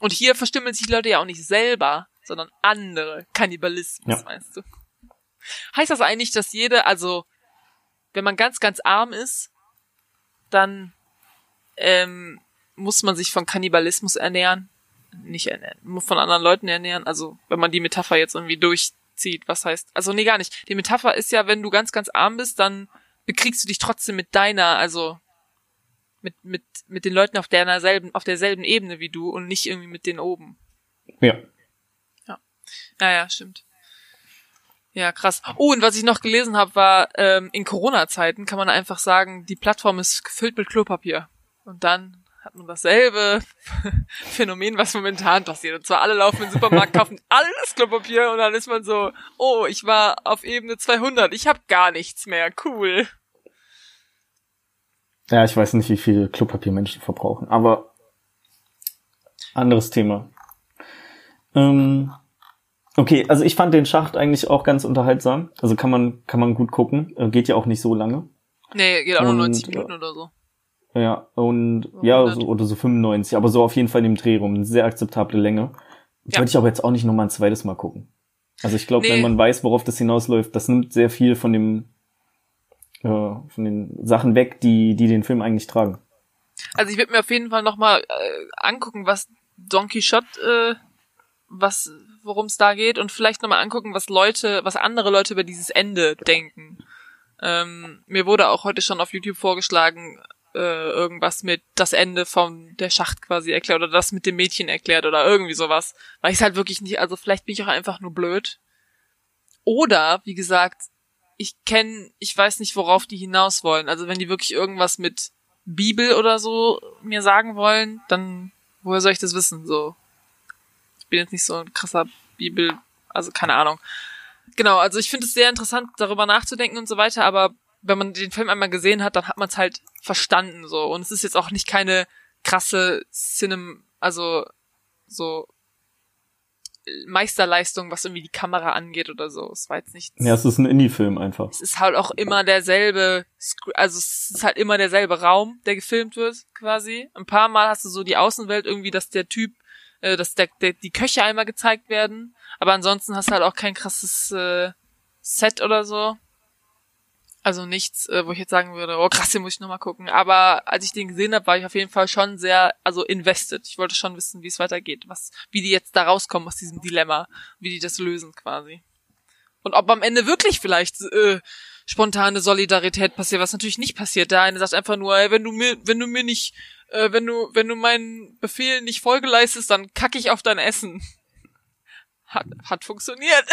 Speaker 1: Und hier verstümmeln sich die Leute ja auch nicht selber, sondern andere. Kannibalismus, ja. meinst du? Heißt das eigentlich, dass jede, also wenn man ganz, ganz arm ist, dann ähm, muss man sich von Kannibalismus ernähren? Nicht ernähren, von anderen Leuten ernähren. Also wenn man die Metapher jetzt irgendwie durchzieht, was heißt? Also nee, gar nicht. Die Metapher ist ja, wenn du ganz, ganz arm bist, dann bekriegst du dich trotzdem mit deiner, also mit, mit, mit den Leuten auf derselben, auf derselben Ebene wie du und nicht irgendwie mit denen oben.
Speaker 2: Ja.
Speaker 1: Ja. Naja, stimmt. Ja, krass. Oh, und was ich noch gelesen habe, war, ähm, in Corona-Zeiten kann man einfach sagen, die Plattform ist gefüllt mit Klopapier. Und dann hat man dasselbe Phänomen, was momentan passiert. Und zwar alle laufen in den Supermarkt, kaufen alles Klopapier und dann ist man so, oh, ich war auf Ebene 200, ich habe gar nichts mehr, cool.
Speaker 2: Ja, ich weiß nicht, wie viel Klopapier Menschen verbrauchen, aber anderes Thema. Ähm, okay, also ich fand den Schacht eigentlich auch ganz unterhaltsam. Also kann man, kann man gut gucken. Äh, geht ja auch nicht so lange.
Speaker 1: Nee, geht auch nur 90 Minuten oder so.
Speaker 2: Ja, und ja, so, oder so 95, aber so auf jeden Fall in dem Dreh rum. Eine sehr akzeptable Länge. Ja. Würde ich aber jetzt auch nicht nochmal ein zweites Mal gucken. Also ich glaube, nee. wenn man weiß, worauf das hinausläuft, das nimmt sehr viel von dem äh, von den Sachen weg, die, die den Film eigentlich tragen.
Speaker 1: Also ich würde mir auf jeden Fall nochmal äh, angucken, was Don Quixote, äh, was, worum es da geht und vielleicht nochmal angucken, was Leute, was andere Leute über dieses Ende denken. Ähm, mir wurde auch heute schon auf YouTube vorgeschlagen, äh, irgendwas mit das Ende von der Schacht quasi erklärt oder das mit dem Mädchen erklärt oder irgendwie sowas. Weil ich halt wirklich nicht, also vielleicht bin ich auch einfach nur blöd. Oder, wie gesagt, ich kenne, ich weiß nicht, worauf die hinaus wollen. Also wenn die wirklich irgendwas mit Bibel oder so mir sagen wollen, dann woher soll ich das wissen? So, bin jetzt nicht so ein krasser Bibel, also keine Ahnung. Genau, also ich finde es sehr interessant, darüber nachzudenken und so weiter, aber wenn man den Film einmal gesehen hat, dann hat man es halt verstanden so. Und es ist jetzt auch nicht keine krasse Cinem, also so Meisterleistung, was irgendwie die Kamera angeht oder so. Es war jetzt nicht.
Speaker 2: Ja, es ist ein Indie-Film einfach.
Speaker 1: Es ist halt auch immer derselbe, also es ist halt immer derselbe Raum, der gefilmt wird, quasi. Ein paar Mal hast du so die Außenwelt irgendwie, dass der Typ, äh, dass der, der, die Köche einmal gezeigt werden. Aber ansonsten hast du halt auch kein krasses äh, Set oder so. Also nichts, äh, wo ich jetzt sagen würde, oh krass, den muss ich nochmal gucken. Aber als ich den gesehen habe, war ich auf jeden Fall schon sehr, also invested. Ich wollte schon wissen, wie es weitergeht, was, wie die jetzt da rauskommen aus diesem Dilemma, wie die das lösen quasi. Und ob am Ende wirklich vielleicht äh, spontane Solidarität passiert, was natürlich nicht passiert. Der eine sagt einfach nur, ey, wenn du mir, wenn du mir nicht, äh, wenn du, wenn du meinen Befehl nicht Folge leistest, dann kacke ich auf dein Essen. Hat, hat funktioniert.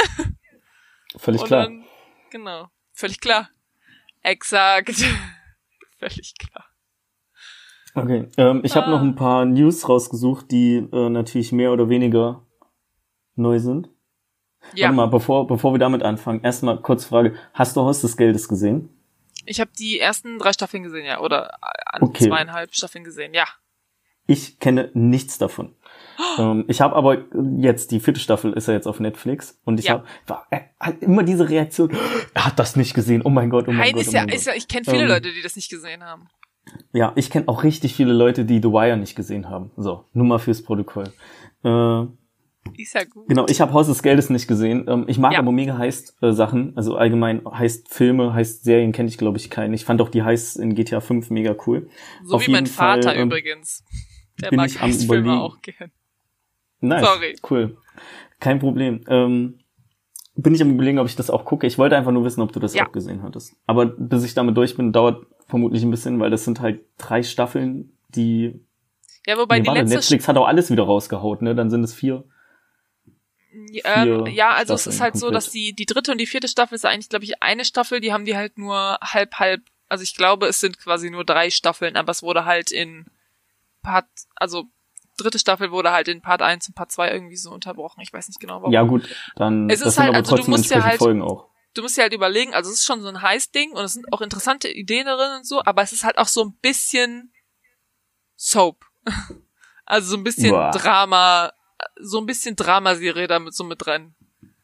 Speaker 2: Völlig klar. Dann,
Speaker 1: genau, völlig klar. Exakt. Völlig klar.
Speaker 2: Okay, ähm, ich ah. habe noch ein paar News rausgesucht, die äh, natürlich mehr oder weniger neu sind. Ja. Warte mal, bevor, bevor wir damit anfangen, erstmal kurz Frage. Hast du Haus des Geldes gesehen?
Speaker 1: Ich habe die ersten drei Staffeln gesehen, ja. Oder äh, okay. zweieinhalb Staffeln gesehen, ja.
Speaker 2: Ich kenne nichts davon. Ähm, ich habe aber jetzt, die vierte Staffel ist ja jetzt auf Netflix und ich ja. habe hat immer diese Reaktion, er hat das nicht gesehen, oh mein Gott, oh mein Hein Gott.
Speaker 1: Ist
Speaker 2: oh
Speaker 1: ja, ist ja, ich kenne viele ähm, Leute, die das nicht gesehen haben.
Speaker 2: Ja, ich kenne auch richtig viele Leute, die The Wire nicht gesehen haben. So, nur mal fürs Protokoll. Äh,
Speaker 1: ist ja gut.
Speaker 2: Genau, ich habe Haus des Geldes nicht gesehen. Ähm, ich mag ja. aber mega heißt äh, Sachen, also allgemein heißt Filme, heißt Serien kenne ich glaube ich keinen. Ich fand auch die heißt in GTA 5 mega cool.
Speaker 1: So Auf wie mein Vater Fall, ähm, übrigens. Der mag Heistfilme auch gern.
Speaker 2: Nice. Sorry. Cool. Kein Problem. Ähm, bin ich am überlegen, ob ich das auch gucke. Ich wollte einfach nur wissen, ob du das ja. auch gesehen hattest. Aber bis ich damit durch bin, dauert vermutlich ein bisschen, weil das sind halt drei Staffeln, die.
Speaker 1: Ja, wobei nee, die letzte
Speaker 2: Netflix hat auch alles wieder rausgehaut, ne? Dann sind es vier.
Speaker 1: Ähm, ja, also Staffeln es ist halt komplett. so, dass die die dritte und die vierte Staffel ist eigentlich, glaube ich, eine Staffel. Die haben die halt nur halb halb. Also ich glaube, es sind quasi nur drei Staffeln, aber es wurde halt in Part, also dritte Staffel wurde halt in Part 1 und Part 2 irgendwie so unterbrochen. Ich weiß nicht genau warum.
Speaker 2: Ja gut, dann
Speaker 1: es ist halt, also du musst ja halt,
Speaker 2: Folgen auch.
Speaker 1: du musst dir halt überlegen, also es ist schon so ein Heiß-Ding und es sind auch interessante Ideen darin und so, aber es ist halt auch so ein bisschen Soap. Also so ein bisschen Boah. Drama, so ein bisschen Dramaserie damit so mit drin.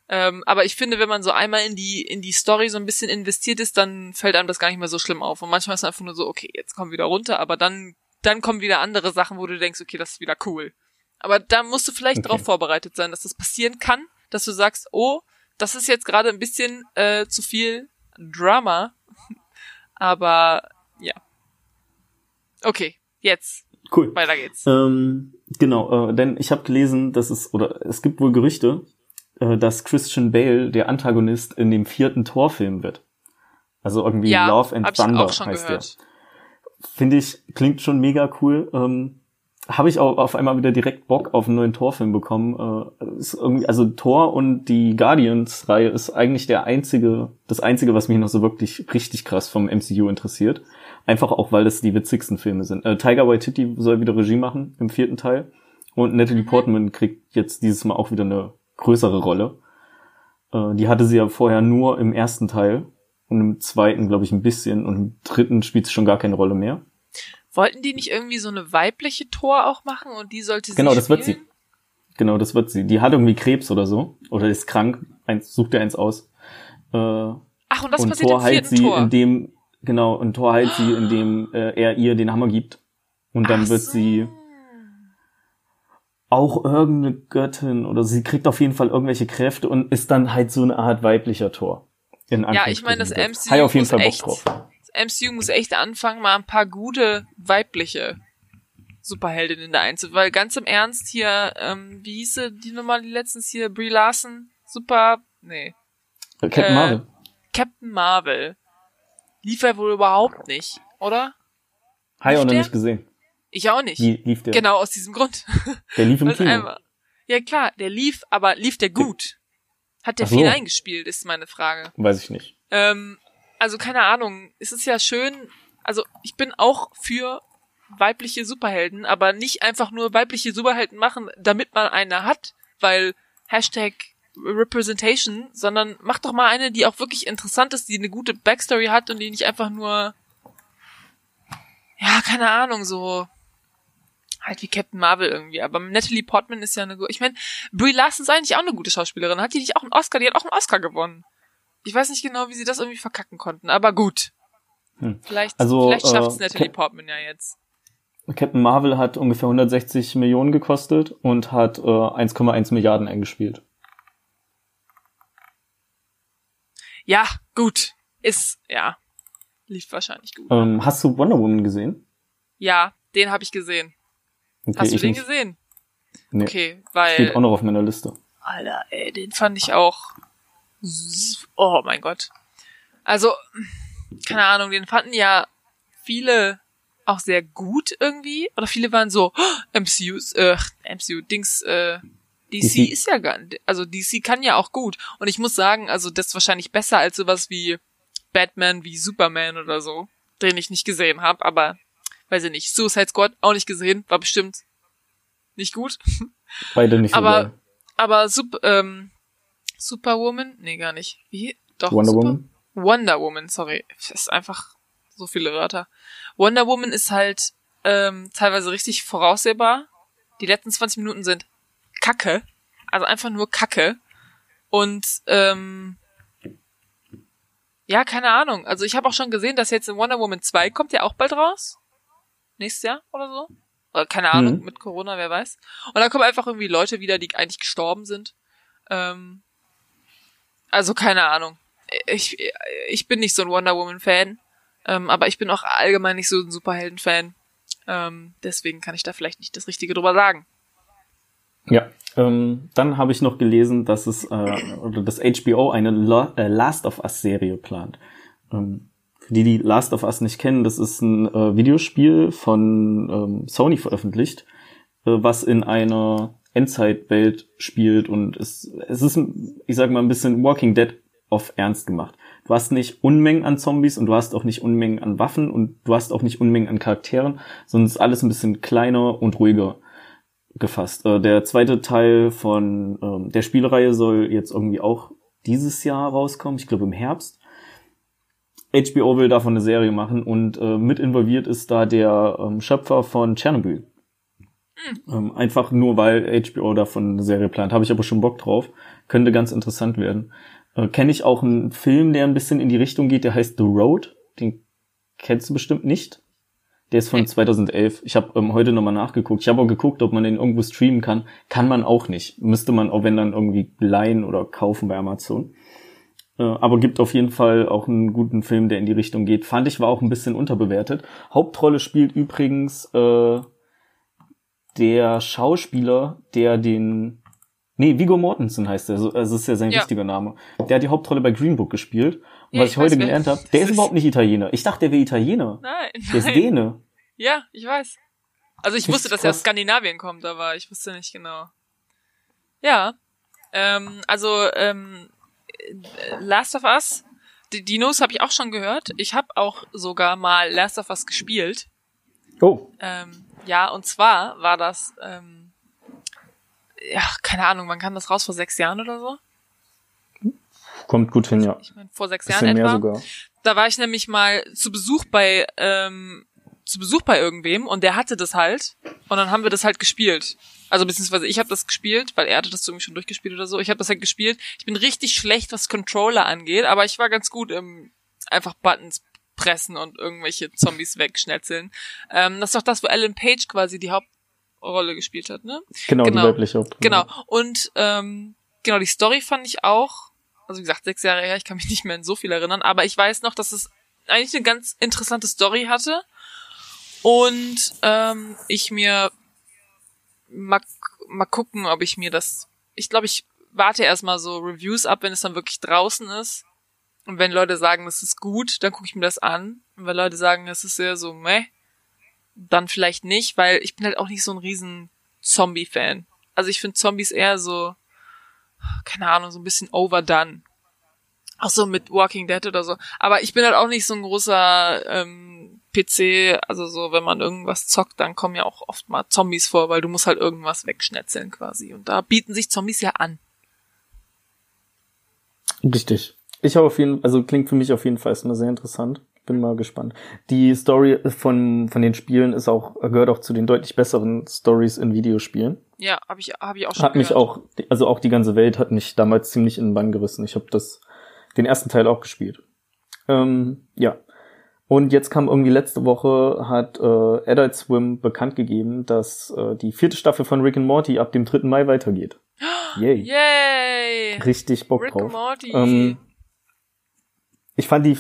Speaker 1: Ähm, aber ich finde, wenn man so einmal in die in die Story so ein bisschen investiert ist, dann fällt einem das gar nicht mehr so schlimm auf. Und manchmal ist es einfach nur so, okay, jetzt komm wieder runter, aber dann dann kommen wieder andere Sachen, wo du denkst, okay, das ist wieder cool. Aber da musst du vielleicht okay. darauf vorbereitet sein, dass das passieren kann, dass du sagst, oh, das ist jetzt gerade ein bisschen äh, zu viel Drama. aber ja. Okay, jetzt
Speaker 2: Cool.
Speaker 1: Weiter geht's.
Speaker 2: Ähm, genau, äh, denn ich habe gelesen, dass es, oder es gibt wohl Gerüchte, äh, dass Christian Bale der Antagonist in dem vierten Torfilm wird. Also irgendwie ja, Love and Thunder heißt gehört. der. Finde ich, klingt schon mega cool. Ähm, habe ich auch auf einmal wieder direkt Bock auf einen neuen Torfilm bekommen. Äh, ist irgendwie, also Thor und die Guardians-Reihe ist eigentlich der einzige, das einzige, was mich noch so wirklich richtig krass vom MCU interessiert. Einfach auch, weil das die witzigsten Filme sind. Äh, Tiger Waititi soll wieder Regie machen im vierten Teil. Und Natalie mhm. Portman kriegt jetzt dieses Mal auch wieder eine größere Rolle. Äh, die hatte sie ja vorher nur im ersten Teil. Und im zweiten, glaube ich, ein bisschen. Und im dritten spielt sie schon gar keine Rolle mehr.
Speaker 1: Wollten die nicht irgendwie so eine weibliche Tor auch machen und die sollte sie
Speaker 2: Genau, das wird sie. Genau, das wird sie. Die hat irgendwie Krebs oder so. Oder ist krank. Eins, sucht dir eins aus. Äh,
Speaker 1: Ach, und was und passiert Thor im heilt
Speaker 2: sie, Tor? indem, genau, und Thor heilt sie, indem äh, er ihr den Hammer gibt. Und dann Ach wird so. sie auch irgendeine Göttin oder sie kriegt auf jeden Fall irgendwelche Kräfte und ist dann halt so eine Art weiblicher Tor.
Speaker 1: ja, ich meine, das MCU auf jeden Fall Bock echt, drauf. MCU muss echt anfangen, mal ein paar gute weibliche Superheldinnen da einzubauen. Weil ganz im Ernst hier, ähm, wie hieße die nochmal die letztens hier, Brie Larson, super, nee.
Speaker 2: Captain äh, Marvel.
Speaker 1: Captain Marvel. Lief er wohl überhaupt nicht, oder?
Speaker 2: Habe ich auch noch nicht gesehen.
Speaker 1: Ich auch nicht.
Speaker 2: Wie lief der?
Speaker 1: Genau, aus diesem Grund.
Speaker 2: Der lief im Kino. Einmal.
Speaker 1: Ja klar, der lief, aber lief der gut? Hat der so. viel eingespielt, ist meine Frage.
Speaker 2: Weiß ich nicht.
Speaker 1: Ähm, also keine Ahnung, es ist ja schön, also ich bin auch für weibliche Superhelden, aber nicht einfach nur weibliche Superhelden machen, damit man eine hat, weil Hashtag Representation, sondern mach doch mal eine, die auch wirklich interessant ist, die eine gute Backstory hat und die nicht einfach nur, ja, keine Ahnung, so halt wie Captain Marvel irgendwie. Aber Natalie Portman ist ja eine, ich meine, Brie Larson ist eigentlich auch eine gute Schauspielerin. Hat die nicht auch einen Oscar? Die hat auch einen Oscar gewonnen. Ich weiß nicht genau, wie sie das irgendwie verkacken konnten, aber gut. Hm. Vielleicht, also, vielleicht schafft es äh, Natalie Portman ja jetzt.
Speaker 2: Captain Marvel hat ungefähr 160 Millionen gekostet und hat äh, 1,1 Milliarden eingespielt.
Speaker 1: Ja, gut. Ist, ja. Lief wahrscheinlich gut.
Speaker 2: Ähm, hast du Wonder Woman gesehen?
Speaker 1: Ja, den habe ich gesehen. Okay, hast du den nicht. gesehen?
Speaker 2: Nee.
Speaker 1: Okay, weil.
Speaker 2: Steht auch noch auf meiner Liste.
Speaker 1: Alter, ey, den fand ich auch oh mein Gott. Also, keine Ahnung, den fanden ja viele auch sehr gut irgendwie. Oder viele waren so, oh, MCUs, äh, MCU, Dings, äh, DC, DC ist ja gar also DC kann ja auch gut. Und ich muss sagen, also das ist wahrscheinlich besser als sowas wie Batman, wie Superman oder so, den ich nicht gesehen habe, aber weiß ich nicht. Suicide Squad auch nicht gesehen, war bestimmt nicht gut.
Speaker 2: Beide nicht so
Speaker 1: aber, geil. aber Sub, ähm, Superwoman? Nee, gar nicht. Wie? Doch.
Speaker 2: Wonder Super Woman?
Speaker 1: Wonder Woman, sorry. Das ist einfach so viele Wörter. Wonder Woman ist halt ähm, teilweise richtig voraussehbar. Die letzten 20 Minuten sind Kacke. Also einfach nur Kacke. Und ähm, ja, keine Ahnung. Also ich habe auch schon gesehen, dass jetzt in Wonder Woman 2 kommt ja auch bald raus. Nächstes Jahr oder so. Oder keine Ahnung, mhm. mit Corona, wer weiß. Und dann kommen einfach irgendwie Leute wieder, die eigentlich gestorben sind. Ähm, also keine Ahnung. Ich, ich bin nicht so ein Wonder Woman-Fan, ähm, aber ich bin auch allgemein nicht so ein Superhelden-Fan. Ähm, deswegen kann ich da vielleicht nicht das Richtige drüber sagen.
Speaker 2: Ja, ähm, dann habe ich noch gelesen, dass es äh, oder das HBO eine La äh, Last of Us Serie plant. Ähm, für die, die Last of Us nicht kennen, das ist ein äh, Videospiel von ähm, Sony veröffentlicht, äh, was in einer Endzeitwelt spielt und es, es ist, ich sag mal, ein bisschen Walking Dead auf ernst gemacht. Du hast nicht Unmengen an Zombies und du hast auch nicht Unmengen an Waffen und du hast auch nicht Unmengen an Charakteren, sondern es ist alles ein bisschen kleiner und ruhiger gefasst. Äh, der zweite Teil von ähm, der Spielreihe soll jetzt irgendwie auch dieses Jahr rauskommen, ich glaube im Herbst. HBO will davon eine Serie machen und äh, mit involviert ist da der ähm, Schöpfer von Chernobyl. Mhm. Ähm, einfach nur, weil HBO davon eine Serie plant. Habe ich aber schon Bock drauf. Könnte ganz interessant werden. Äh, Kenne ich auch einen Film, der ein bisschen in die Richtung geht, der heißt The Road. Den kennst du bestimmt nicht. Der ist von okay. 2011. Ich habe ähm, heute nochmal nachgeguckt. Ich habe auch geguckt, ob man den irgendwo streamen kann. Kann man auch nicht. Müsste man auch wenn dann irgendwie leihen oder kaufen bei Amazon. Äh, aber gibt auf jeden Fall auch einen guten Film, der in die Richtung geht. Fand ich war auch ein bisschen unterbewertet. Hauptrolle spielt übrigens äh, der Schauspieler, der den Nee, Vigo Mortensen heißt er, also es ist ja sein ja. richtiger Name. Der hat die Hauptrolle bei Green Book gespielt. Und ja, was ich, ich heute gelernt habe, der ist überhaupt nicht Italiener. Ich dachte, der wäre Italiener.
Speaker 1: Nein,
Speaker 2: Der ist Däne.
Speaker 1: Ja, ich weiß. Also ich wusste, dass er aus Skandinavien kommt, aber ich wusste nicht genau. Ja. Ähm, also ähm, Last of Us, die Dinos habe ich auch schon gehört. Ich habe auch sogar mal Last of Us gespielt.
Speaker 2: Oh.
Speaker 1: Ähm, ja, und zwar war das ähm, ja, keine Ahnung, wann kam das raus? Vor sechs Jahren oder so?
Speaker 2: Kommt gut hin, ja.
Speaker 1: Ich meine, vor sechs Jahren etwa. Mehr sogar. Da war ich nämlich mal zu Besuch bei, ähm, zu Besuch bei irgendwem und der hatte das halt und dann haben wir das halt gespielt. Also beziehungsweise ich habe das gespielt, weil er hatte das irgendwie schon durchgespielt oder so. Ich habe das halt gespielt. Ich bin richtig schlecht, was Controller angeht, aber ich war ganz gut im einfach Buttons pressen und irgendwelche Zombies wegschnetzeln. Ähm, das ist doch das, wo Ellen Page quasi die Haupt Rolle gespielt hat, ne?
Speaker 2: Genau, genau. die weibliche Hauptrolle.
Speaker 1: Genau. Und ähm, genau, die Story fand ich auch, also wie gesagt, sechs Jahre her, ich kann mich nicht mehr an so viel erinnern, aber ich weiß noch, dass es eigentlich eine ganz interessante Story hatte. Und ähm, ich mir mal, mal gucken, ob ich mir das. Ich glaube, ich warte erstmal so Reviews ab, wenn es dann wirklich draußen ist. Und wenn Leute sagen, das ist gut, dann gucke ich mir das an. Und wenn Leute sagen, es ist sehr so meh, dann vielleicht nicht, weil ich bin halt auch nicht so ein riesen Zombie-Fan. Also ich finde Zombies eher so, keine Ahnung, so ein bisschen overdone. Auch so mit Walking Dead oder so. Aber ich bin halt auch nicht so ein großer ähm, PC, also so, wenn man irgendwas zockt, dann kommen ja auch oft mal Zombies vor, weil du musst halt irgendwas wegschnetzeln quasi. Und da bieten sich Zombies ja an.
Speaker 2: Richtig. Ich habe auf jeden also klingt für mich auf jeden Fall erstmal sehr interessant bin mal gespannt. Die Story von, von den Spielen ist auch, gehört auch zu den deutlich besseren Stories in Videospielen.
Speaker 1: Ja, habe ich, hab ich auch schon
Speaker 2: Hat gehört. mich auch, also auch die ganze Welt hat mich damals ziemlich in den Bann gerissen. Ich habe das, den ersten Teil auch gespielt. Ähm, ja. Und jetzt kam irgendwie letzte Woche, hat äh, Adult Swim bekannt gegeben, dass äh, die vierte Staffel von Rick and Morty ab dem 3. Mai weitergeht.
Speaker 1: Yay. Yay.
Speaker 2: Richtig Bock
Speaker 1: Rick
Speaker 2: drauf.
Speaker 1: Morty.
Speaker 2: Ähm, ich fand die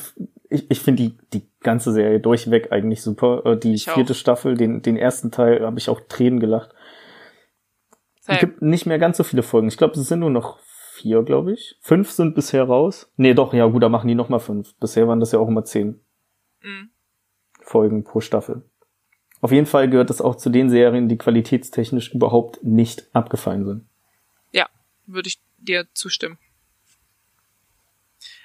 Speaker 2: ich, ich finde die, die ganze Serie durchweg eigentlich super. Äh, die ich vierte auch. Staffel, den, den ersten Teil, habe ich auch Tränen gelacht. Es gibt nicht mehr ganz so viele Folgen. Ich glaube, es sind nur noch vier, glaube ich. Fünf sind bisher raus. Nee, doch, ja gut, da machen die noch mal fünf. Bisher waren das ja auch immer zehn mhm. Folgen pro Staffel. Auf jeden Fall gehört es auch zu den Serien, die qualitätstechnisch überhaupt nicht abgefallen sind.
Speaker 1: Ja, würde ich dir zustimmen.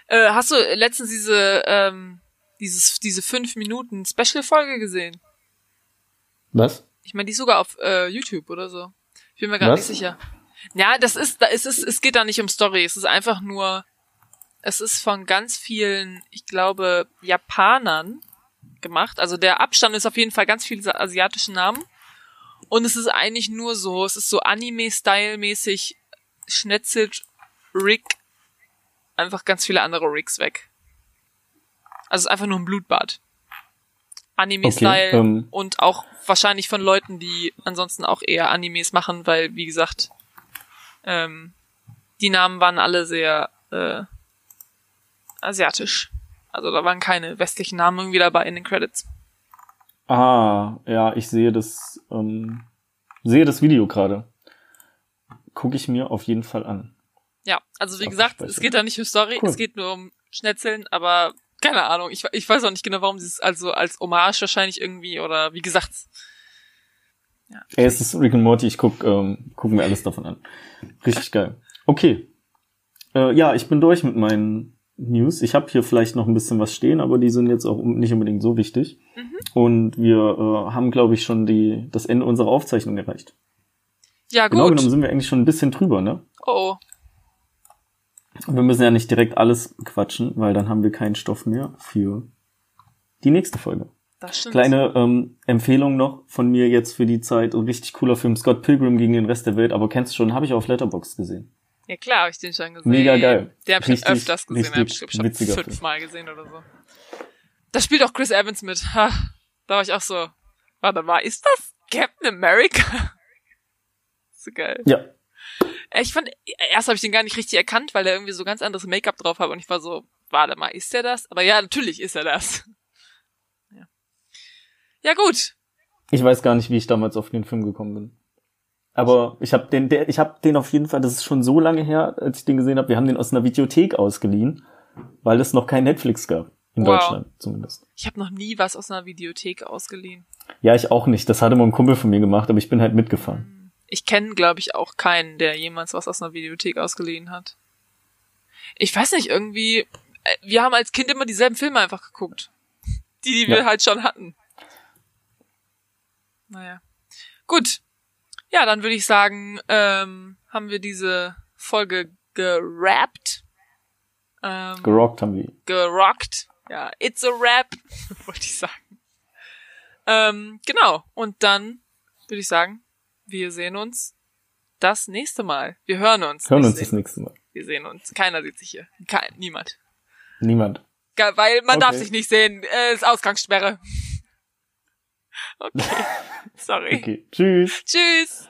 Speaker 1: Äh, hast du letztens diese, ähm, dieses, diese fünf Minuten Special-Folge gesehen?
Speaker 2: Was?
Speaker 1: Ich meine, die ist sogar auf äh, YouTube oder so. Ich bin mir gar nicht sicher. Ja, das ist, da ist es, es geht da nicht um Story. Es ist einfach nur, es ist von ganz vielen, ich glaube, Japanern gemacht. Also der Abstand ist auf jeden Fall ganz viele asiatische Namen. Und es ist eigentlich nur so, es ist so Anime-Style-mäßig schnetzelt Rick einfach ganz viele andere Rigs weg. Also es ist einfach nur ein Blutbad. Anime-Style okay, ähm, und auch wahrscheinlich von Leuten, die ansonsten auch eher Animes machen, weil, wie gesagt, ähm, die Namen waren alle sehr äh, asiatisch. Also da waren keine westlichen Namen irgendwie dabei in den Credits.
Speaker 2: Ah, ja, ich sehe das, ähm, sehe das Video gerade. Gucke ich mir auf jeden Fall an.
Speaker 1: Ja, also wie gesagt, es geht da nicht um Story, cool. es geht nur um Schnetzeln, aber keine Ahnung, ich, ich weiß auch nicht genau, warum sie es also als Hommage wahrscheinlich irgendwie oder wie gesagt.
Speaker 2: Ja. Ey, es ist Rick and Morty, ich guck, ähm, gucken wir alles davon an. Richtig geil. Okay. Äh, ja, ich bin durch mit meinen News. Ich habe hier vielleicht noch ein bisschen was stehen, aber die sind jetzt auch nicht unbedingt so wichtig. Mhm. Und wir äh, haben, glaube ich, schon die, das Ende unserer Aufzeichnung erreicht.
Speaker 1: Ja,
Speaker 2: genau gut. Genau genommen sind wir eigentlich schon ein bisschen drüber, ne?
Speaker 1: Oh.
Speaker 2: Wir müssen ja nicht direkt alles quatschen, weil dann haben wir keinen Stoff mehr für die nächste Folge.
Speaker 1: Das stimmt.
Speaker 2: Kleine ähm, Empfehlung noch von mir jetzt für die Zeit. Ein richtig cooler Film, Scott Pilgrim gegen den Rest der Welt. Aber kennst du schon, habe ich auf Letterbox gesehen.
Speaker 1: Ja klar, habe ich den schon gesehen.
Speaker 2: Mega geil.
Speaker 1: Der habe ich öfters gesehen. Hab ich schon fünfmal gesehen oder so. Da spielt auch Chris Evans mit. Ha, da war ich auch so. Warte mal, ist das Captain America? so geil.
Speaker 2: Ja.
Speaker 1: Ich fand, erst habe ich den gar nicht richtig erkannt, weil er irgendwie so ganz anderes Make-up drauf hat und ich war so, warte mal, ist er das? Aber ja, natürlich ist er das. Ja. Ja, gut.
Speaker 2: Ich weiß gar nicht, wie ich damals auf den Film gekommen bin. Aber ich habe den, der, ich habe den auf jeden Fall, das ist schon so lange her, als ich den gesehen habe. Wir haben den aus einer Videothek ausgeliehen, weil es noch kein Netflix gab. In wow. Deutschland zumindest.
Speaker 1: Ich habe noch nie was aus einer Videothek ausgeliehen.
Speaker 2: Ja, ich auch nicht. Das hatte mal ein Kumpel von mir gemacht, aber ich bin halt mitgefahren.
Speaker 1: Ich kenne, glaube ich, auch keinen, der jemals was aus einer Videothek ausgeliehen hat. Ich weiß nicht, irgendwie, äh, wir haben als Kind immer dieselben Filme einfach geguckt. Die, die wir ja. halt schon hatten. Naja. Gut. Ja, dann würde ich sagen, ähm, haben wir diese Folge gerappt.
Speaker 2: Ähm, gerockt haben wir.
Speaker 1: Gerockt. Ja, it's a rap, wollte ich sagen. Ähm, genau. Und dann würde ich sagen, wir sehen uns das nächste Mal. Wir hören uns.
Speaker 2: Hören uns das nächste Mal.
Speaker 1: Wir sehen uns. Keiner sieht sich hier. Kein, niemand.
Speaker 2: Niemand.
Speaker 1: Weil man okay. darf sich nicht sehen. Äh, ist Ausgangssperre. Okay. Sorry.
Speaker 2: Okay. Tschüss.
Speaker 1: Tschüss.